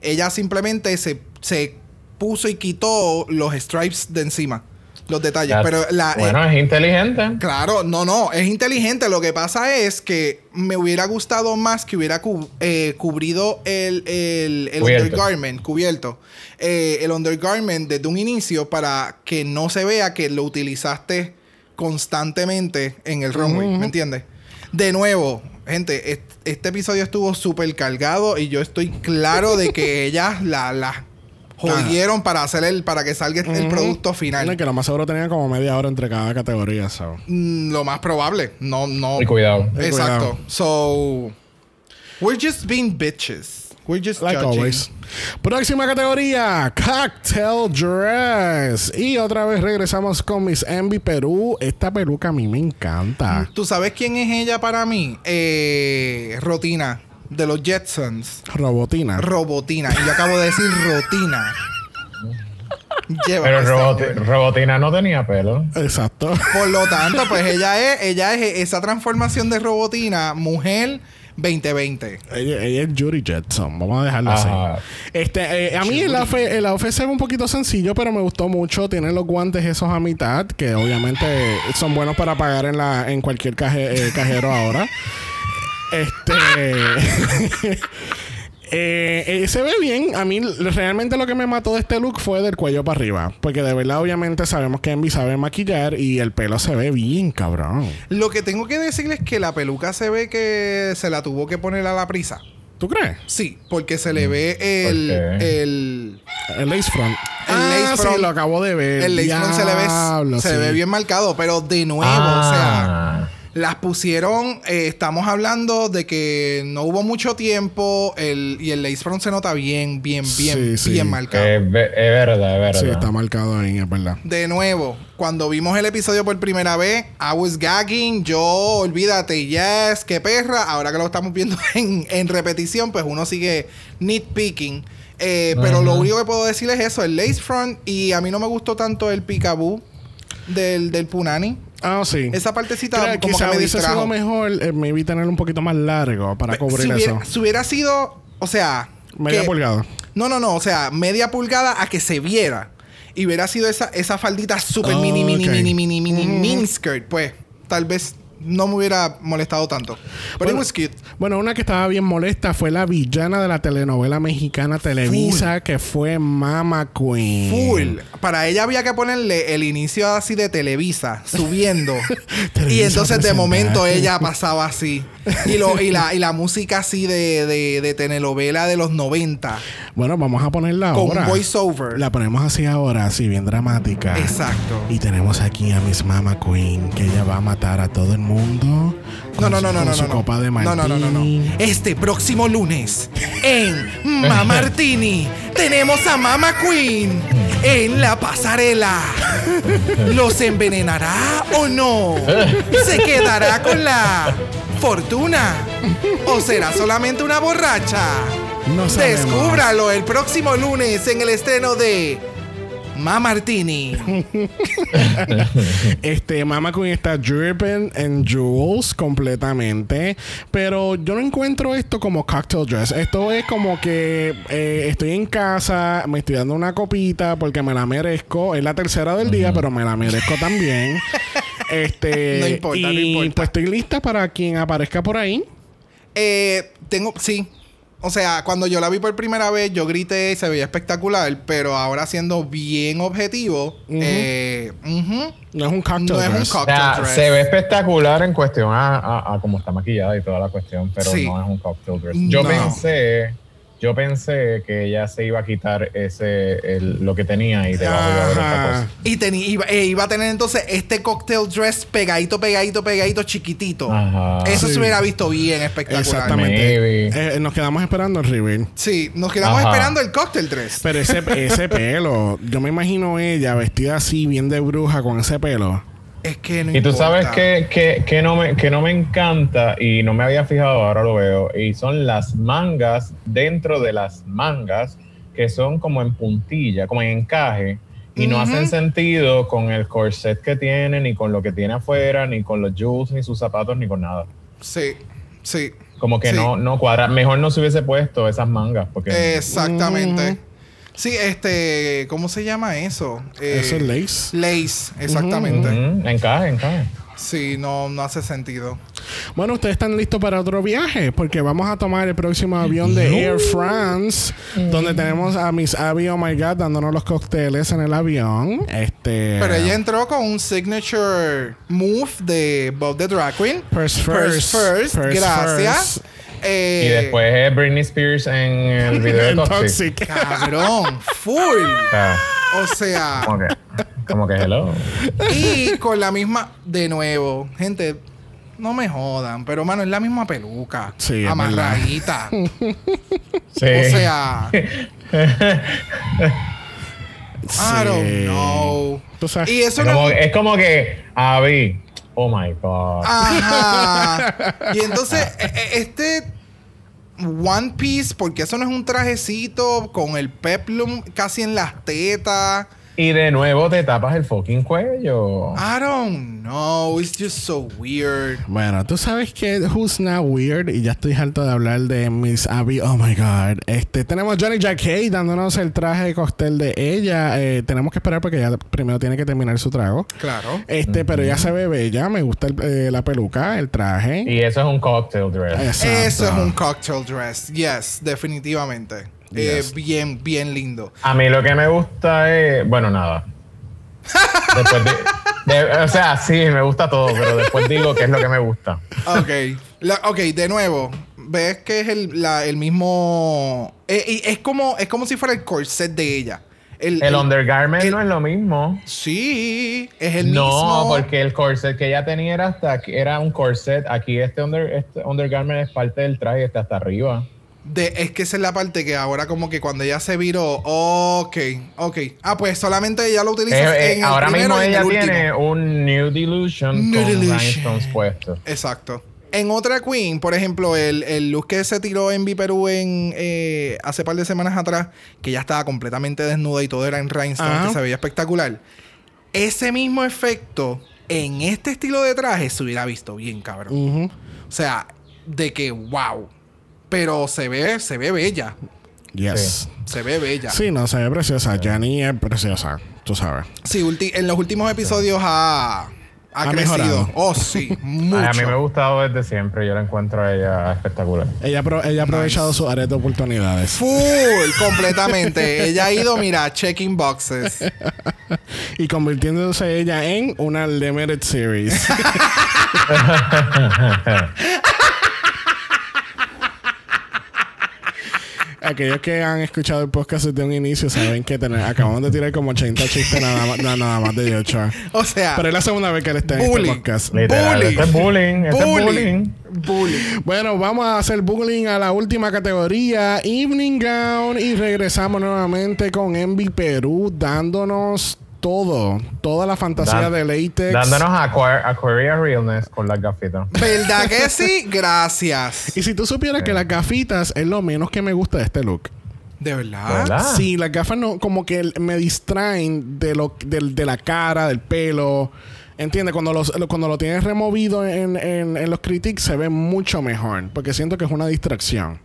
Ella simplemente se, se puso y quitó los stripes de encima. Los detalles. Pero la. eh, bueno, es inteligente. Claro, no, no, es inteligente. Lo que pasa es que me hubiera gustado más que hubiera cu- eh, cubrido el, el, el Cubierto. undergarment, cubierto, eh, el undergarment desde un inicio para que no se vea que lo utilizaste constantemente en el runway, ¿me entiendes? De nuevo, gente, est- este episodio estuvo súper cargado y yo estoy claro de que ellas la, la jodieron para hacer el, para que salga el producto final. No, que lo más seguro tenía como media hora entre cada categoría. so. Mm, Lo más probable. No, no. Y cuidado. Exacto. cuidado. So, we're just being bitches. We're just Like judging. always. Próxima categoría, Cocktail Dress. Y otra vez regresamos con Miss Envy Perú. Esta peluca a mí me encanta. ¿Tú sabes quién es ella para mí? Eh, Rotina, de los Jetsons. Robotina. Robotina. Y yo acabo de decir Rotina. Lleva Pero Roboti-. Robotina no tenía pelo. Exacto. Por lo tanto, pues ella es, ella es esa transformación de Robotina, mujer 2020. ella, ella es Judy Jetson. Vamos a dejarlo Ajá. así. Este, eh, a mí el outfit, el se ve un poquito sencillo, pero me gustó mucho. Tiene los guantes esos a mitad, que obviamente son buenos para pagar en la en cualquier caje- eh, cajero ahora. Este. eh, eh, se ve bien. A mí realmente lo que me mató de este look fue del cuello para arriba. Porque de verdad, obviamente, sabemos que Envy sabe maquillar y el pelo se ve bien, cabrón. Lo que tengo que decirles es que la peluca se ve que se la tuvo que poner a la prisa. ¿Tú crees? Sí, porque se le ve el, el, El lace front. El ah, lace front- sí, lo acabo de ver. el lace front se le Diablo, ve, se le ve bien marcado, pero de nuevo, o sea, Ah. Las pusieron, eh, estamos hablando de que no hubo mucho tiempo el, y el lace front se nota bien, bien, bien, Sí, sí. bien marcado. Es, ve- es verdad, es verdad. Sí, está marcado ahí, es verdad. De nuevo, cuando vimos el episodio por primera vez, I was gagging, yo, olvídate, yes, qué perra. Ahora que lo estamos viendo en, en repetición, pues uno sigue nitpicking. Eh, Pero lo único que puedo decir es eso, el lace front. Y a mí no me gustó tanto el peekaboo del, del punani. Ah, sí. Esa partecita Creo, como que me hubiese sido distrajo. mejor, eh, maybe tenerlo un poquito más largo para cubrir si, eso. si hubiera sido, o sea... Media que- pulgada. No, no, no. O sea, media pulgada a que se viera. Y hubiera sido esa, esa faldita súper mini, mini, Ok. mini, mini, mini, mini skirt. Pues, tal vez no me hubiera molestado tanto. Pero Bueno. Bueno, una que estaba bien molesta fue la villana de la telenovela mexicana Televisa, que fue Mama Queen. Full. Para ella había que ponerle el inicio así de Televisa, subiendo. y entonces de momento ella pasaba así. Y, lo, y, la, y la música así de, de, de telenovela de los 90. Bueno, vamos a ponerla Con ahora. un voiceover. La ponemos así ahora, así bien dramática. Exacto. Y tenemos aquí a Miss Mama Queen, que ella va a matar a todo el mundo. No, con no, su- no, no, con no. su no, copa de no, no, no, no, no. martini. Este próximo lunes en Mama Martini tenemos a Mama Queen en la pasarela. ¿Los envenenará o no? ¿Se quedará con la fortuna? ¿O será solamente una borracha? No. Descúbralo el próximo lunes en el estreno de Ma Martini. Este, Mama Queen está dripping en jewels completamente. Pero yo no encuentro esto como cocktail dress. Esto es como que eh, estoy en casa, me estoy dando una copita porque me la merezco. Es la tercera del día, pero me la merezco también. Este, No importa, no y importa. pues estoy lista para quien aparezca por ahí. Eh, tengo, sí. O sea, cuando yo la vi por primera vez, yo grité y se veía espectacular, pero ahora siendo bien objetivo, eh, ujú, No es un cocktail no es un dress. O cocktail sea, dress. se ve espectacular en cuestión a, a- a cómo está maquillada y toda la cuestión, pero Sí. no es un cocktail dress. Yo No. pensé, yo pensé que ella se iba a quitar ese el- lo que tenía y debajo iba a haber otra cosa. Y teni- iba, eh, iba a tener entonces este cocktail dress pegadito, pegadito, pegadito, chiquitito. Ajá. Eso Sí. se hubiera visto bien espectacular. Exactamente. Eh, nos quedamos esperando el reveal. Sí, nos quedamos Ajá. esperando el cocktail dress. Pero ese, ese pelo, yo me imagino ella vestida así, bien de bruja, con ese pelo. Es que no Y tú importa. sabes que, que, que no me, que no me encanta y no me había fijado, ahora lo veo, y son las mangas dentro de las mangas que son como en puntilla, como en encaje, y no hacen sentido con el corset que tiene, ni con lo que tiene afuera, ni con los jewels, ni sus zapatos, ni con nada. Sí, sí. Como que Sí. no, no cuadra. Mejor no se hubiese puesto esas mangas, porque Exactamente. Sí, este, ¿cómo se llama eso? Eh, Eso es lace. Lace, exactamente. Encaje, encaje. Sí, no, no hace sentido. Bueno, ustedes están listos para otro viaje porque vamos a tomar el próximo avión de Air France, donde tenemos a Miss Abby, oh my god, dándonos los cócteles en el avión. Este. Pero ella entró con un signature move de Bob the Drag Queen. Purse first. first, Purse gracias. Eh, Y después es Britney Spears en el video de Toxic. Toxic. Cabrón, full. O sea, O sea, como que, como que hello. y con la misma, de nuevo, gente, no me jodan, pero mano, es la misma peluca. Sí, amarradita. Sí. O sea, I don't Sí. know. Tú sabes. Y eso Es no como, es como que, Abby, oh my God. Ajá. Y entonces, e- e- este One Piece, porque eso no es un trajecito con el peplum casi en las tetas. Y de nuevo te tapas el fucking cuello. I don't know. It's just so weird. Bueno, tú sabes que Who's Not Weird y ya estoy harto de hablar de Miss Abby. Oh my god. Este, tenemos Johnny Jacquet dándonos el traje de cóctel de ella. Eh, tenemos que esperar porque ella primero tiene que terminar su trago. Claro. Este, pero ella se ve bella. Me gusta el- eh, la peluca, el traje. Y eso es un cocktail dress. Exacto. Eso es un cocktail dress. Yes, definitivamente. Eh, Yes. bien, bien lindo. A mí lo que me gusta es. Bueno, nada. Después de- de- o sea, sí, me gusta todo, pero después digo qué es lo que me gusta. Ok. La- ok, de nuevo. Ves que es el, la- el mismo. eh, y es como, es como si fuera el corset de ella. El, El el- undergarment el- no es lo mismo. Sí, es el no, mismo. porque el corset que ella tenía era hasta aquí, era un corset. Aquí este, under, este undergarment es parte del traje está hasta arriba. De, es que esa es la parte que ahora como que cuando ella se viró, ok, ok. Ah, pues solamente ella lo utiliza Eh, eh, en el ahora mismo el ella tiene un Nude Illusion Nude con rhinestones puestos. Exacto. En otra Queen, por ejemplo, el, el look que se tiró en Viperú en eh, hace par de semanas atrás, que ya estaba completamente desnuda y todo era en rhinestone, que se veía espectacular. Ese mismo efecto en este estilo de traje se hubiera visto bien, cabrón. O sea, de que wow. Pero se ve, se ve bella. Yes. Se ve bella. Sí, no, se ve preciosa. Jenny es preciosa. Tú sabes. Sí, ulti- en los últimos episodios ha, ha, Ha crecido. mejorado. Oh, sí, mucho. Ay, a mí me ha gustado desde siempre. Yo la encuentro a ella espectacular. Ella, pro- ella ha aprovechado sus áreas de oportunidades. Full, completamente. Ella ha ido, mira, checking boxes. y convirtiéndose ella en una limited series. Aquellos que han escuchado el podcast desde un inicio saben que tener, acabamos de tirar como 80 chistes nada más, na- nada más de Yocha. O sea, Pero es la segunda vez que él está en este Bullying. podcast. Literal, Bullying. Este es bullying. Este es bullying. bullying. Bullying. Bueno, vamos a hacer bullying a la última categoría, Evening Gown, y regresamos nuevamente con Envy Perú, dándonos todo, toda la fantasía Dan- de latex. Dándonos aqua- Aquaria Realness con las gafitas. ¿Verdad que sí? Gracias. Y si tú supieras que las gafitas es lo menos que me gusta de este look. ¿De verdad? ¿Verdad? Sí, las gafas no, como que me distraen de lo, del- de, la cara, del pelo. ¿Entiendes? Cuando, los, lo- cuando lo tienes removido en, en- en los critiques se ve mucho mejor. Porque siento que es una distracción.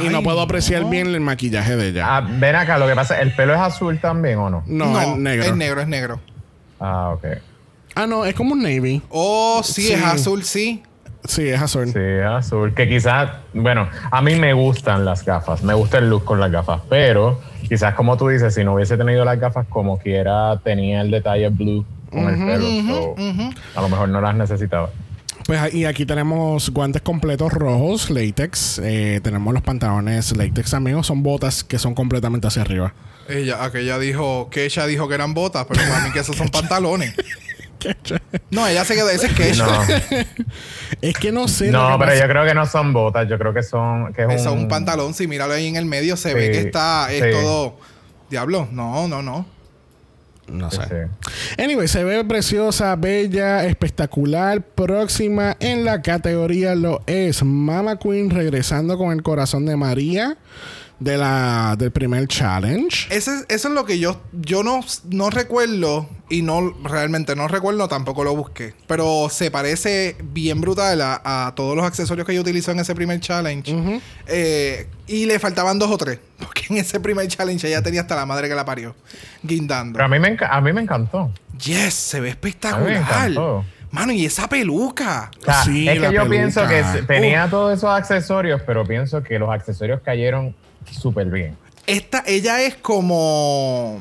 Y no puedo apreciar no. bien el maquillaje de ella. Ah, ven acá, lo que pasa, ¿el pelo es azul también o no? no, es negro. Es negro, es negro. Ah, ok. Ah, no, es como un navy. Oh, sí, Sí. es azul, sí. Sí, es azul. Sí, azul. Que quizás, bueno, a mí me gustan las gafas, me gusta el look con las gafas, pero quizás como tú dices, si no hubiese tenido las gafas como quiera, tenía el detalle blue con el pelo. so, A lo mejor no las necesitaba. Pues y aquí tenemos guantes completos rojos, latex. Eh, tenemos los pantalones latex también. o Son botas que son completamente hacia arriba. Ella, aquella dijo, que ella dijo que eran botas, pero para mí que esos son pantalones. No, ella se quedó, ese es que No, Es que no sé. no pero pasa- yo creo que no son botas, yo creo que son... Que es Eso es un, un pantalón, si míralo ahí en el medio, se ve que está, es sí. todo. Diablo, no, no, no. No sé. sí. Anyway, se ve preciosa, bella, espectacular. Próxima en la categoría lo es Mama Queen regresando con el corazón de María de la, del primer challenge. Ese, eso es lo que yo, yo no, no recuerdo y no realmente no recuerdo, tampoco lo busqué. Pero se parece bien brutal a, a todos los accesorios que ella utilizó en ese primer challenge. Eh, y le faltaban dos o tres. Porque en ese primer challenge ella tenía hasta la madre que la parió. Guindando. Pero a mí me, enca- a mí me encantó. Yes, se ve A mí me espectacular. encantó. Mano, y esa peluca. O sea, Sí, es que yo peluca. pienso que tenía todos esos accesorios, pero pienso que los accesorios cayeron súper bien. Esta, ella es como.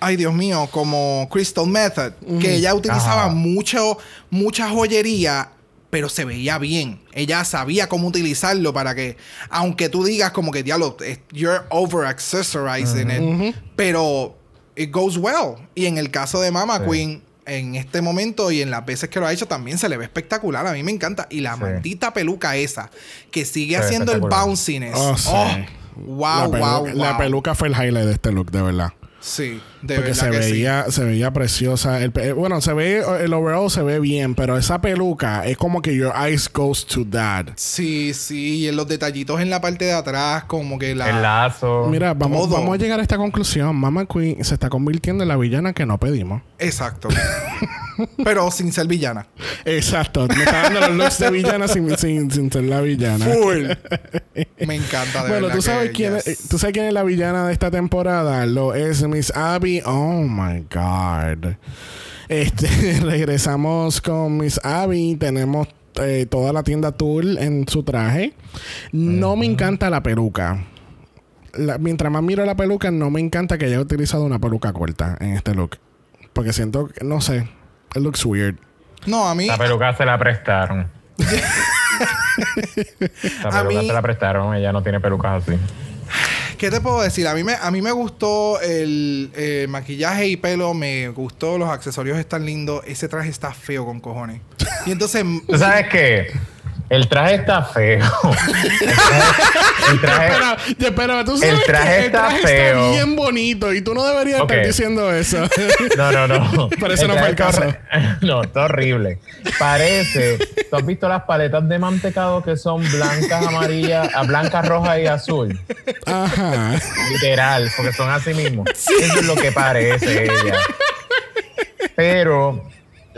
Ay, Dios mío, como Crystal Method. Que ella utilizaba Ajá. mucho, mucha joyería, pero se veía bien. Ella sabía cómo utilizarlo para que, aunque tú digas como que, diablo, es- you're over accessorizing it, pero it goes well. Y en el caso de Mama Sí. Queen, en este momento y en las veces que lo ha hecho, también se le ve espectacular. A mí me encanta. Y la Sí. maldita peluca esa, que sigue Se haciendo el bounciness. Oh, sí. Oh, la, wow, peluca, wow, la peluca fue el highlight de este look, de verdad. Sí, de Porque verdad se que sí. veía, se veía preciosa. El bueno, se ve, el overall se ve bien, pero esa peluca es como que your eyes goes to that. Sí, sí, y en los detallitos en la parte de atrás, como que la... El lazo. Mira, vamos, Todo. vamos a llegar a esta conclusión. Mama Queen se está convirtiendo en la villana que no pedimos. Exacto. Pero sin ser villana. Exacto. Me está dando los looks de villana sin, sin, sin ser la villana. Full. Me encanta, de Bueno, ¿tú sabes, que quién yes. es, ¿tú sabes quién es la villana de esta temporada? Lo es Miss Abby. Oh my God. Este, regresamos con Miss Abby. Tenemos eh, toda la tienda Tool en su traje. No me encanta la peluca. La- mientras más miro la peluca, no me encanta que haya utilizado una peluca corta en este look. Porque siento, que- no sé, it looks weird. No, a mí... La peluca se la prestaron. la A peluca mí- se la prestaron, ella no tiene pelucas así. ¿Qué te puedo decir? A mí me, a mí me gustó el eh, maquillaje y pelo, me gustó, los accesorios están lindos, ese traje está feo con cojones. Y entonces... ¿Tú sabes qué? El traje está feo. El traje, el traje- tú sabes El traje que el está feo. está bien bonito y tú no deberías estar diciendo eso. No, no, no. Pero ese no fue el caso. No, está horrible. Parece. ¿Tú has visto las paletas de mantecado que son blancas, amarillas, blancas, rojas y azul? Ajá. Literal, porque son así mismo. Eso es lo que parece ella. Pero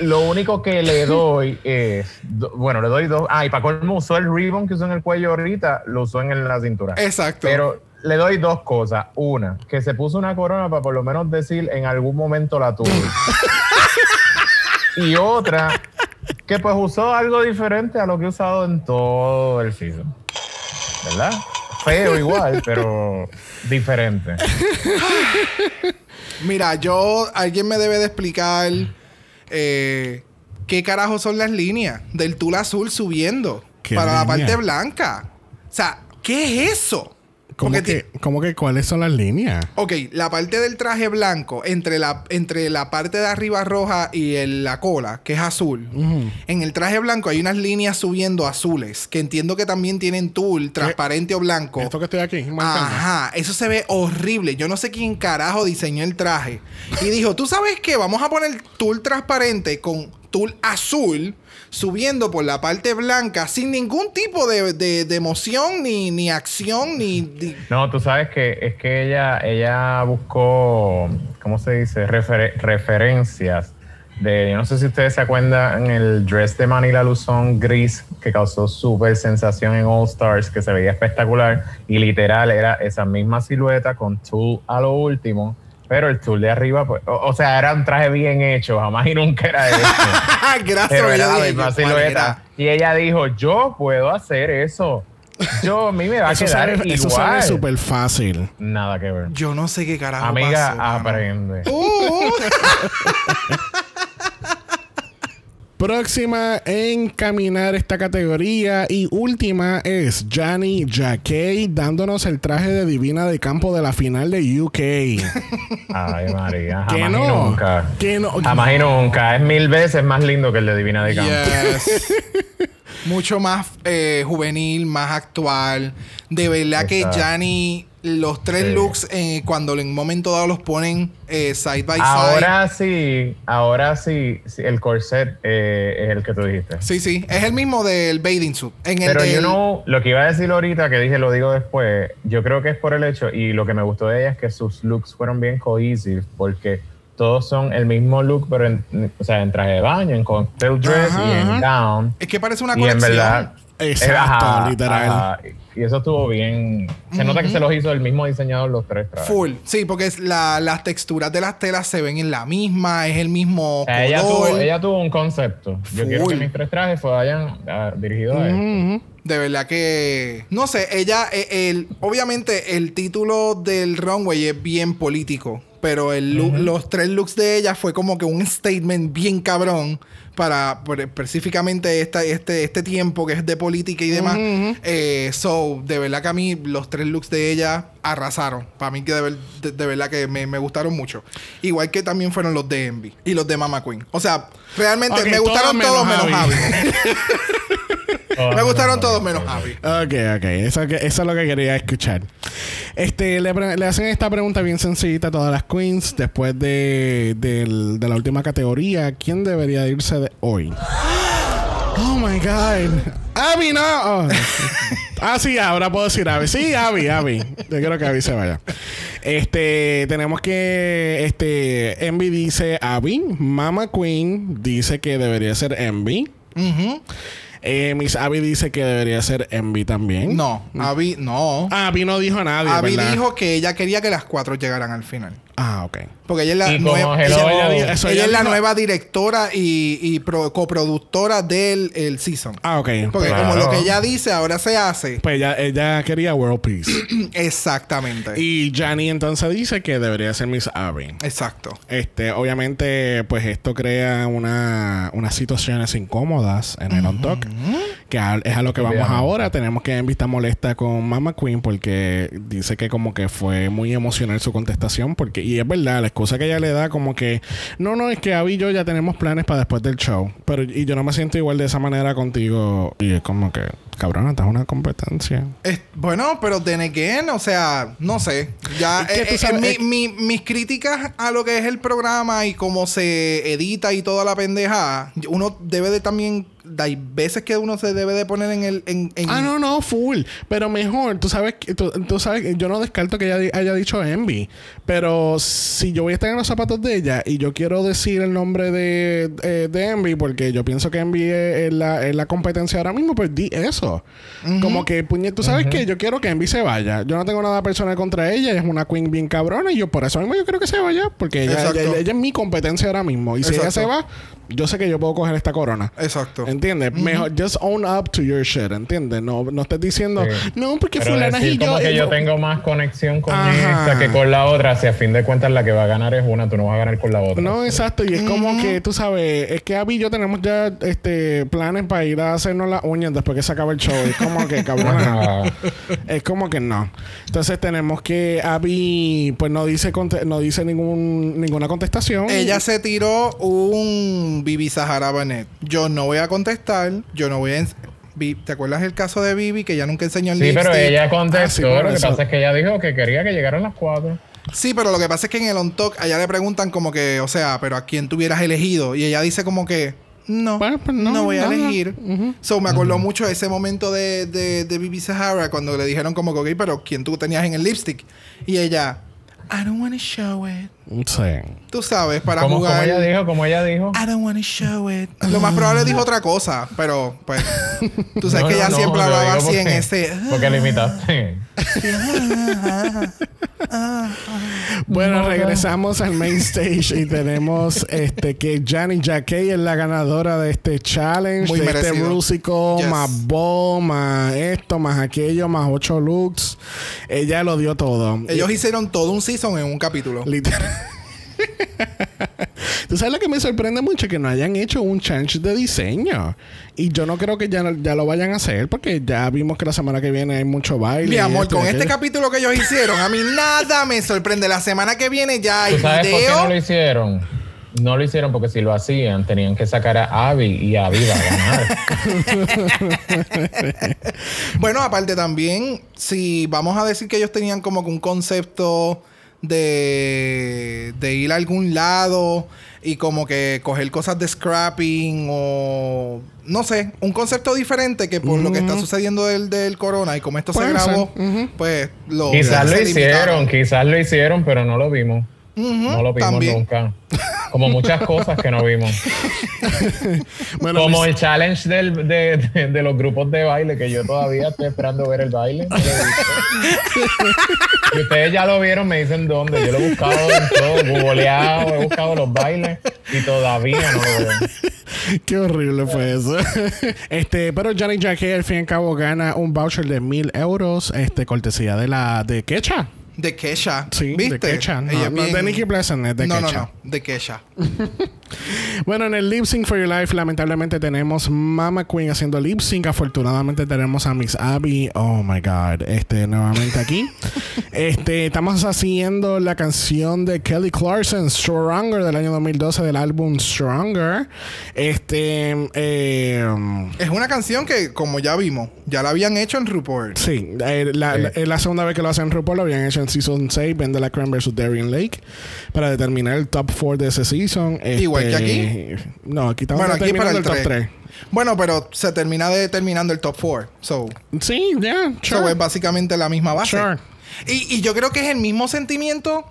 lo único que le doy es. do- bueno, le doy dos. Ah, y para colmo usó el ribbon que usó en el cuello ahorita, lo usó en la cintura. Exacto. Pero le doy dos cosas. Una, que se puso una corona para por lo menos decir en algún momento la tuve. y otra, que pues usó algo diferente a lo que he usado en todo el season. ¿Verdad? Feo igual, pero diferente. Mira, yo... Alguien me debe de explicar eh, qué carajo son las líneas del tul azul subiendo ¿Qué para la parte blanca. O sea, ¿qué es eso? ¿Cómo que, ¿Cómo que cuáles son las líneas? Ok, la parte del traje blanco, entre la, entre la parte de arriba roja y el- la cola, que es azul. En el traje blanco hay unas líneas subiendo azules, que entiendo que también tienen tul, transparente o blanco. Esto que estoy aquí. marcando. Ajá, eso se ve horrible. Yo no sé quién carajo diseñó el traje. Y dijo, ¿tú sabes qué? Vamos a poner tul transparente con tul azul subiendo por la parte blanca sin ningún tipo de, de- emoción, ni, ni acción, ni... No, tú sabes que es que ella, ella buscó, ¿cómo se dice? Refer- referencias de, no sé si ustedes se acuerdan el dress de Manila Luzón gris que causó súper sensación en All Stars, que se veía espectacular y literal era esa misma silueta con tool a lo último, pero el tool de arriba, pues, o, o sea, era un traje bien hecho, jamás y nunca era eso. Gracias. pero era la misma ¿cuál silueta. era? Y ella dijo, yo puedo hacer eso. Yo, a mí me va a Eso quedar sale, igual. eso sale súper fácil. Nada que ver. Yo no sé qué carajo Amiga, pasó, aprende. Uh, Próxima en caminar esta categoría y última es Johnny Jacquet dándonos el traje de Divina de campo de la final de UK. Ay, María, Que jamás y no. nunca. Que no. Jamás y nunca. Es mil veces más lindo que el de Divina de Campo. yes. Mucho más eh, juvenil, más actual. De verdad que. Gianni, los tres Sí. looks, eh, cuando en un momento dado los ponen eh, side by side. Ahora sí, ahora sí, el corset es el que tú dijiste. Sí, sí. Es el mismo del bathing suit. En Pero you know, lo que iba a decir ahorita, que dije, lo digo después, yo creo que es por el hecho, y lo que me gustó de ella es que sus looks fueron bien cohesive, porque todos son el mismo look, pero en, o sea, en traje de baño, en cocktail dress Ajá, y en ajá. gown. Es que parece una y en verdad. Exacto, ajá, literal. Y eso estuvo bien. Se nota que se los hizo el mismo diseñador los tres trajes. Full. Sí, porque es la- las texturas de las telas se ven en la misma, es el mismo O sea, ella, color. tuvo, ella tuvo un concepto. Yo quiero que mis tres trajes vayan ah, dirigidos a. Ujú. De verdad que. No sé, ella. eh, El, obviamente, el título del runway es bien político. Pero el look- los tres looks de ella fue como que un statement bien cabrón. Para específicamente esta, este, este tiempo que es de política y demás. Eh, so, de verdad que a mí los tres looks de ella arrasaron. Para mí que de, ver- de- de verdad que me, me gustaron mucho. Igual que también fueron los de Envy y los de Mama Queen. O sea, realmente me gustaron todos todos menos menos Javi. Javi. Oh, me gustaron no, todos no, menos no. Javi. Ok, ok. Eso, es lo que quería escuchar. Este, le, hacen esta pregunta bien sencillita a todas las queens después de, la última categoría. ¿Quién debería irse de hoy? Oh my God. Abby, no. Oh. Ah, sí, ahora puedo decir Abby. Sí, Abby, Abby. Yo quiero que Abby se vaya. Este, tenemos que, este, Envy dice Abby. Mama Queen dice que debería ser Envy. Ujú. Eh, Miss Abby dice que debería ser Envy también. No, Abby, no. Abby no dijo a nadie, Abby ¿verdad? dijo que ella quería que las cuatro llegaran al final. Ah, ok. Porque ella es la nueva. Hello- Ella, Ella es la nueva directora y, y pro- coproductora del el season. Ah, ok. Porque Claro. como lo que ella dice ahora se hace. Pues ella, ella quería World Peace. Exactamente. y Jani entonces dice que debería ser Miss Abby. Exacto. Este, obviamente, pues esto crea una, unas situaciones incómodas en el On Talk. Que a- es a lo que vamos ahora. Tenemos que Envy está molesta con Mama Queen porque dice que como que fue muy emocional su contestación. Porque, y es verdad, la excusa que ella le da como que, no, no, es que Abby y yo ya tenemos planes para después del show. Pero, y yo no me siento igual de esa manera contigo. Y es como que, cabrón, esta es una competencia. Es- bueno, pero then again, o sea, no sé. Ya Es que eh, eh, sabes, mi- es- mi- mis críticas a lo que es el programa y cómo se edita y toda la pendeja, uno debe de también. Hay veces que uno se debe de poner en el. En, en- Ah, no, no, full. Pero mejor, tú sabes que tú, tú sabes que yo no descarto que ella haya dicho Envy. Pero si yo voy a estar en los zapatos de ella y yo quiero decir el nombre de, eh, de Envy, porque yo pienso que Envy es, es la, es la competencia ahora mismo, pues di eso. Como que, puñet, tú sabes que yo quiero que Envy se vaya. Yo no tengo nada personal contra ella, ella es una queen bien cabrona y yo por eso mismo yo creo que se vaya, porque ella, Exacto. ella- ella es mi competencia ahora mismo. Y si ella se va, yo sé que yo puedo coger esta corona. Exacto. ¿Entiendes? ¿entiendes? Mejor, just own up to your shit, ¿entiendes? No, no estés diciendo, Sí. no, porque Pero fulana y decir yo... como que eh, yo no". tengo más conexión con Ajá. esta que con la otra, si a fin de cuentas la que va a ganar es una, tú no vas a ganar con la otra. No, exacto. Y es como que, tú sabes, es que Abby y yo tenemos ya este planes para ir a hacernos las uñas después que se acabe el show. Es como que, cabrón. Es como que no. Entonces tenemos que Abby, pues no dice no dice ningún ninguna contestación. Ella se tiró un Bibi Sahara Bennett. Yo no voy a contestar. Yo no voy a. ¿Te acuerdas el caso de Bibi que ella nunca enseñó el Sí, pero ella Ah, sí, contestó. por lo que pasa es que ella dijo que quería que llegaran las cuatro. Sí, pero lo que pasa es que en el on talk allá le preguntan como que, o sea, pero a quién tuvieras elegido y ella dice como que no, Bueno, pues no, no, voy a no, no. elegir. So me acordó mucho ese momento de, de, de Bibi Sahara cuando le dijeron como que, ok, pero quién tú tenías en el lipstick y ella, I don't want to show it. Sí. Tú sabes, para Como, como jugar. ella dijo, como ella dijo. I don't want to show it. Lo más probable dijo otra cosa, pero pues tú sabes No, que ella no, siempre lo hablaba así en ese. "Ah, Porque le imitaste. Bueno, No, regresamos al main stage y tenemos este que Janet Jacquet es la ganadora de este challenge, Muy de este músico, Yes. más bo, más esto, más aquello, más ocho looks. Ella lo dio todo. Ellos hicieron todo un season en un capítulo. Literal. Tú sabes lo que me sorprende mucho que no hayan hecho un challenge de diseño. Y yo no creo que ya, ya lo vayan a hacer porque ya vimos que la semana que viene hay mucho baile. Mi amor, esto con este aquello. capítulo que ellos hicieron, a mí nada me sorprende. La semana que viene ya hay ¿Tú sabes por qué no lo hicieron? No lo hicieron porque si lo hacían, tenían que sacar a Abby y Abby va a ganar. Bueno, aparte también, si vamos a decir que ellos tenían como que un concepto de, de ir a algún lado y como que coger cosas de scrapping o no sé, un concepto diferente que por lo que está sucediendo del, del corona y como esto se Puede grabó, ser, ujú. pues lo quizás lo se hicieron, quizás lo hicieron, pero no lo vimos. No lo vimos también. nunca. Como muchas cosas que no vimos. Bueno, Como el challenge del- de, de- de los grupos de baile, que yo todavía estoy esperando ver el baile. No. Y ustedes ya lo vieron, me dicen dónde. Yo lo he buscado en todo, googleado, he buscado los bailes y todavía no lo veo. Qué horrible fue eso. este, pero Johnny Jacquet al fin y al cabo gana un voucher de mil euros, este, cortesía de la de Kecha. De Kesha. Sí, ¿Viste? de Kesha. No, Ella no bien- de Nicky Pleasant, es de no, Kesha. no, no. De Kesha. Bueno, en el Lip Sync for Your Life, lamentablemente tenemos Mama Queen haciendo lip sync. Afortunadamente tenemos a Miss Abby. Oh my God. Este, nuevamente aquí. este, estamos haciendo la canción de Kelly Clarkson, Stronger, del año 2012, del álbum Stronger. Este, eh, Es una canción que, como ya vimos, ya la habían hecho en RuPaul. Sí, eh, la, la segunda vez que lo hacen en RuPaul, lo habían hecho en Season 6, Vendela Crane vs. Darien Lake, para determinar el top 4 de ese season. Igual que Este, No, aquí estamos Bueno, aquí para el el top 3. 3. Bueno, pero se termina determinando el top 4. So, Sí, ya, so sure. es básicamente la misma base. Sure. Y, y yo creo que es el mismo sentimiento.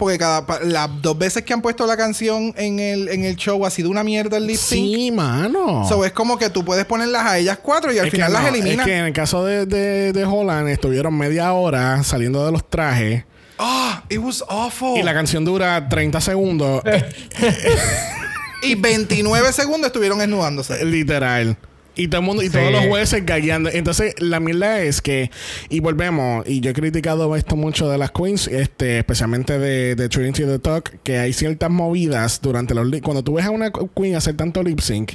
Porque cada las dos veces que han puesto la canción en el, en el show ha sido una mierda el lip sync. Sí, mano. So es como que tú puedes ponerlas a ellas cuatro y al Es final las eliminas. Es que en el caso de, de, de Holland estuvieron media hora saliendo de los trajes Ah, it was awful. y la canción dura 30 segundos, Y 29 segundos estuvieron desnudándose. literal. Y todo el mundo, y Sí. todos los jueces gagueando. Entonces, la mierda es que, y volvemos, y yo he criticado esto mucho de las queens, este, especialmente de, de Trinity the Talk, que hay ciertas movidas durante los Cuando tú ves a una queen hacer tanto lip sync,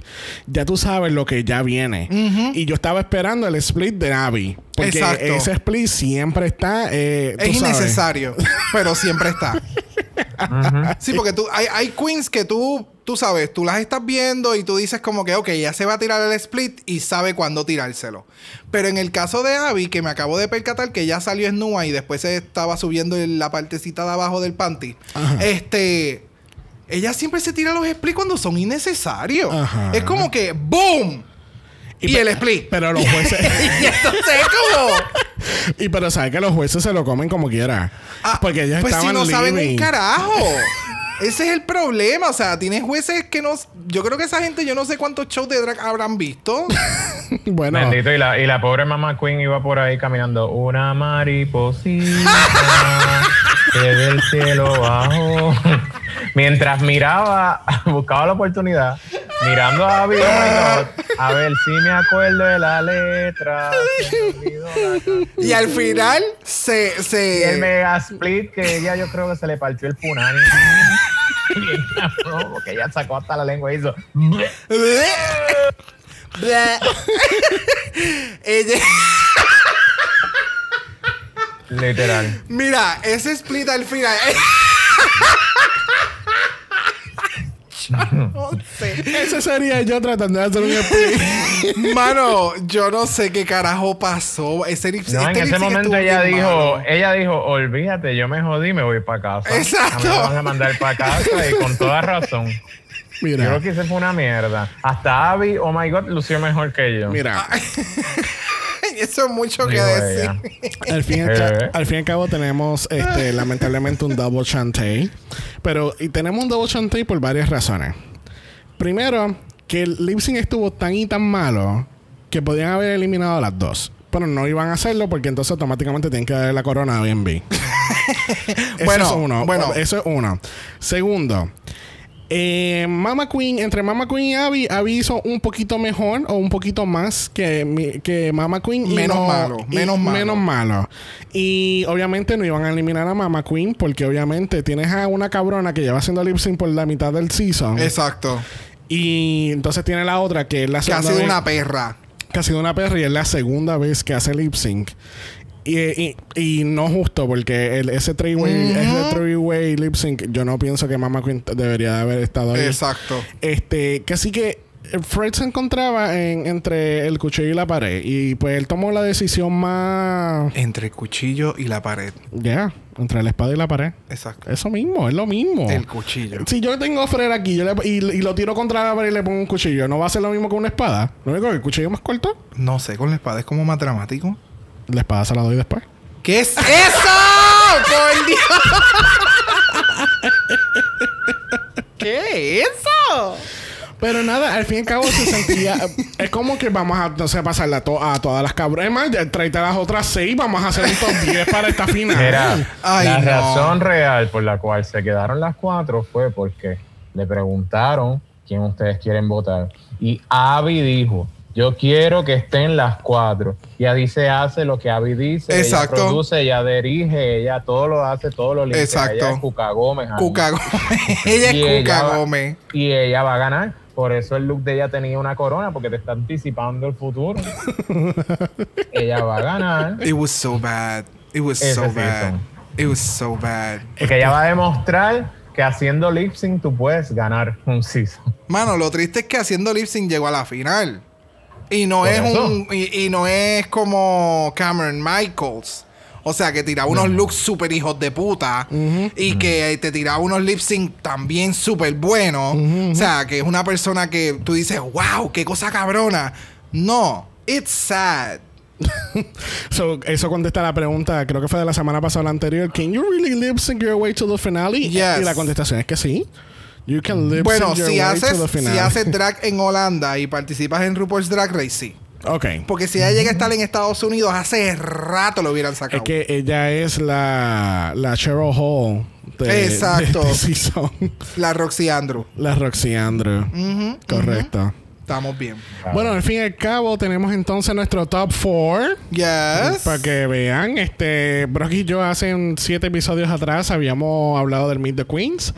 ya tú sabes lo que ya viene. Y yo estaba esperando el split de Abby. Porque Exacto. ese split siempre está. eh, tú Es sabes. innecesario, pero siempre está. Sí, porque tú, hay, hay queens que tú, tú sabes, tú las estás viendo y tú dices como que, ok, ya se va a tirar el split y sabe cuándo tirárselo. Pero en el caso de Abby, que me acabo de percatar que ya salió Snua y después se estaba subiendo en la partecita de abajo del panty, Ajá. este... Ella siempre se tira los splits cuando son innecesarios. Ajá. Es como que ¡boom! Y, el split. Pero los jueces. y entonces es como... y pero sabes que los jueces se lo comen como quiera. Ah, porque ellos pues estaban si no saben un carajo. Ese es el problema. O sea, tienes jueces que no. Yo creo que esa gente, yo no sé cuántos shows de drag habrán visto. Bueno. Bendito, y la, y la pobre mamá Queen iba por ahí caminando. Una mariposita que del cielo bajó. Mientras miraba, buscaba la oportunidad mirando a God, a ver si me acuerdo de la letra. se. Y al final se. Y el se mega split que ella yo creo que se le partió el punani. Porque ella sacó hasta la lengua y hizo. Ella. Literal. Mira, ese split al final. no sé. Ese sería yo tratando de hacer un split. Mano, yo no sé qué carajo pasó. Ese No, en este ese momento ella dijo, malo. ella dijo, olvídate, yo me jodí, me voy para casa. Exacto. Me van a mandar para casa y con toda razón. Yo Mira, lo que hice fue una mierda. Hasta Abby, oh my god, lució mejor que yo. mira. Eso es mucho que decir. Al fin, y al fin y al cabo tenemos este, lamentablemente un double chantey. Pero y tenemos un double chantey por varias razones. Primero, que el lip sync estuvo tan y tan malo que podían haber eliminado a las dos. Pero no iban a hacerlo porque entonces automáticamente tienen que darle la corona a BNB. Eso Bueno, es uno. bueno. Eso es uno. Segundo. Eh, Mama Queen, entre Mama Queen y Abby, Abby hizo un poquito mejor o un poquito más que, que Mama Queen. y Menos no- malo, y menos malo. Menos malo. Y obviamente no iban a eliminar a Mama Queen porque obviamente tienes a una cabrona que lleva haciendo lip sync por la mitad del season. Exacto. Y entonces tiene la otra que es la Que ha sido vez- una perra. que ha sido una perra y es la segunda vez que hace lip sync. Y, y, y no justo porque el, ese three-way ese three-way lip sync yo no pienso que Mama Queen debería de haber estado ahí. Exacto. Este, que así que Fred se encontraba en, entre el cuchillo y la pared y pues él tomó la decisión más Entre el cuchillo y la pared. ya, entre la espada y la pared. Exacto. Eso mismo, es lo mismo. El cuchillo. Si yo tengo a Fred aquí yo le- y, y lo tiro contra la pared y le pongo un cuchillo, ¿no va a ser lo mismo que una espada? ¿Lo único que el cuchillo es más corto? No sé, con la espada es como más dramático. La espada se la doy después. ¿Qué es eso? ¡Por Dios! ¿Qué es eso? Pero nada, al fin y al cabo se sentía. es como que vamos a, no sé, pasarla a, to- a todas las cabronas. Más, ya tráete a las otras seis. Vamos a hacer un top 10 para esta final. Ay, la no. razón real por la cual se quedaron las cuatro fue porque le preguntaron quién ustedes quieren votar. Y Abby dijo, yo quiero que estén las cuatro. Y Adi se hace lo que Abby dice. Exacto. Ella produce, ella dirige, ella todo lo hace, todo lo limpia. Exacto. Ella es Cuca Gómez. Cuca Gómez. Ella Y es ella Cuca va- Gómez. Y ella va a ganar. Por eso el look de ella tenía una corona, porque te está anticipando el futuro. ella va a ganar. It was so bad. It was Ese so bad. season. It was so bad. Porque ella va a demostrar que haciendo lip sync tú puedes ganar un season. Mano, lo triste es que haciendo lip sync llegó a la final. Y no Por es eso. un. Y, y no es como Cameron Michaels. O sea, que tiraba unos looks super hijos de puta. Y que te tiraba unos lip sync también súper buenos. O sea, que es una persona que tú dices, wow, qué cosa cabrona. No, it's sad. So, eso contesta la pregunta, creo que fue de la semana pasada o la anterior. ¿Can you really lip sync your way to the finale? Yes. Y la contestación es que sí. You can lip Bueno, si haces, si haces drag en Holanda y participas en RuPaul's Drag Race, sí. ok. Porque si ella llega a estar en Estados Unidos, hace rato lo hubieran sacado. Es que ella es la, la Cheryl Hall de, Exacto. de este. La Roxy Andrew. La Roxy Andrew. Ujú, Correcto. Estamos bien. Bueno, al fin y al cabo tenemos entonces nuestro top 4. Yes. Para que vean, este Brock y yo hace siete episodios atrás habíamos hablado del Meet the Queens.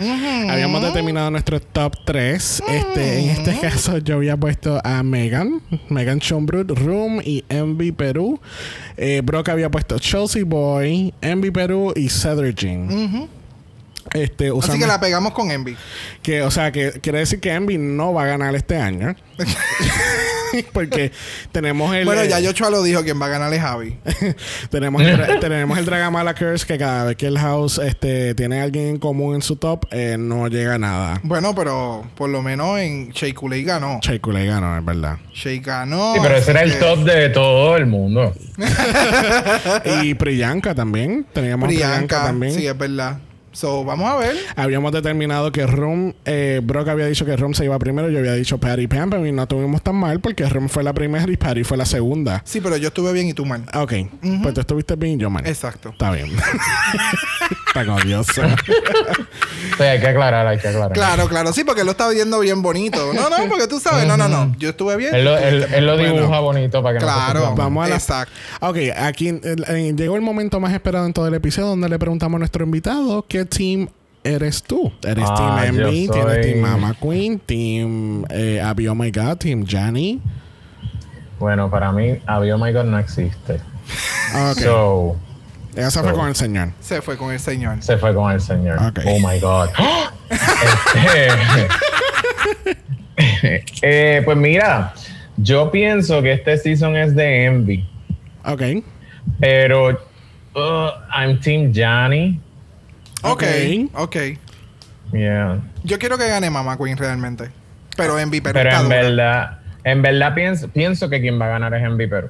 Habíamos determinado nuestro top 3. Este, en este caso yo había puesto a Megan, Megan Schombrut, Room y Envy Perú. Eh, Brock había puesto Chelsea Boy, Envy Perú y Cedric Jean. Este, Así que la pegamos con Envy. que, o sea, que quiere decir que Envy no va a ganar este año. Porque tenemos el. Bueno, ya Yochoa lo dijo, quien va a ganar es Javi. tenemos, el, tenemos el Dragamala Curse que cada vez que el house este, tiene a alguien en común en su top, eh, no llega a nada. bueno, pero por lo menos en Shea Coulee ganó. Che ganó, es verdad. Shea ganó. Sí, pero ese era el este, top de todo el mundo. y Priyanka también. Teníamos Priyanka, Priyanka. también. Sí, es verdad. So, vamos a ver. Habíamos determinado que Rum, eh, Brock había dicho que Rum se iba primero, yo había dicho Patty Pam, pero no tuvimos tan mal porque Rum fue la primera y Patty fue la segunda. Sí, pero yo estuve bien y tú mal. Ok, pues tú estuviste bien y yo mal. Exacto. Está bien. Tan odioso. Sí, hay que aclarar, hay que aclarar. Claro, claro. Sí, porque lo está viendo bien bonito. No, no, porque tú sabes. No, no, no. Yo estuve bien. Él lo, él, él lo Bueno. dibuja bonito para que no se Claro. Vamos a la- Exacto. Ok, aquí eh, eh, llegó el momento más esperado en todo el episodio donde le preguntamos a nuestro invitado qué team eres tú. ¿Eres Ah, Team Envy? ¿Tienes soy- Team Mama Queen? ¿Team eh, Abby Oh My God? ¿Team Johnny? Bueno, para mí, Avio My God no existe. Ok. So, Ella se fue con el señor. Se fue con el señor. se fue con el señor. Ok. Oh my God. Este- Eh, pues mira, yo pienso que este season es de Envy, Ok. pero uh, I'm Team Johnny. Ok. Ok. Yeah. Yo quiero que gane Mama Queen realmente. Pero Envy, pero, Pero en verdad, en verdad pienso, pienso que quien va a ganar es Envy, pero.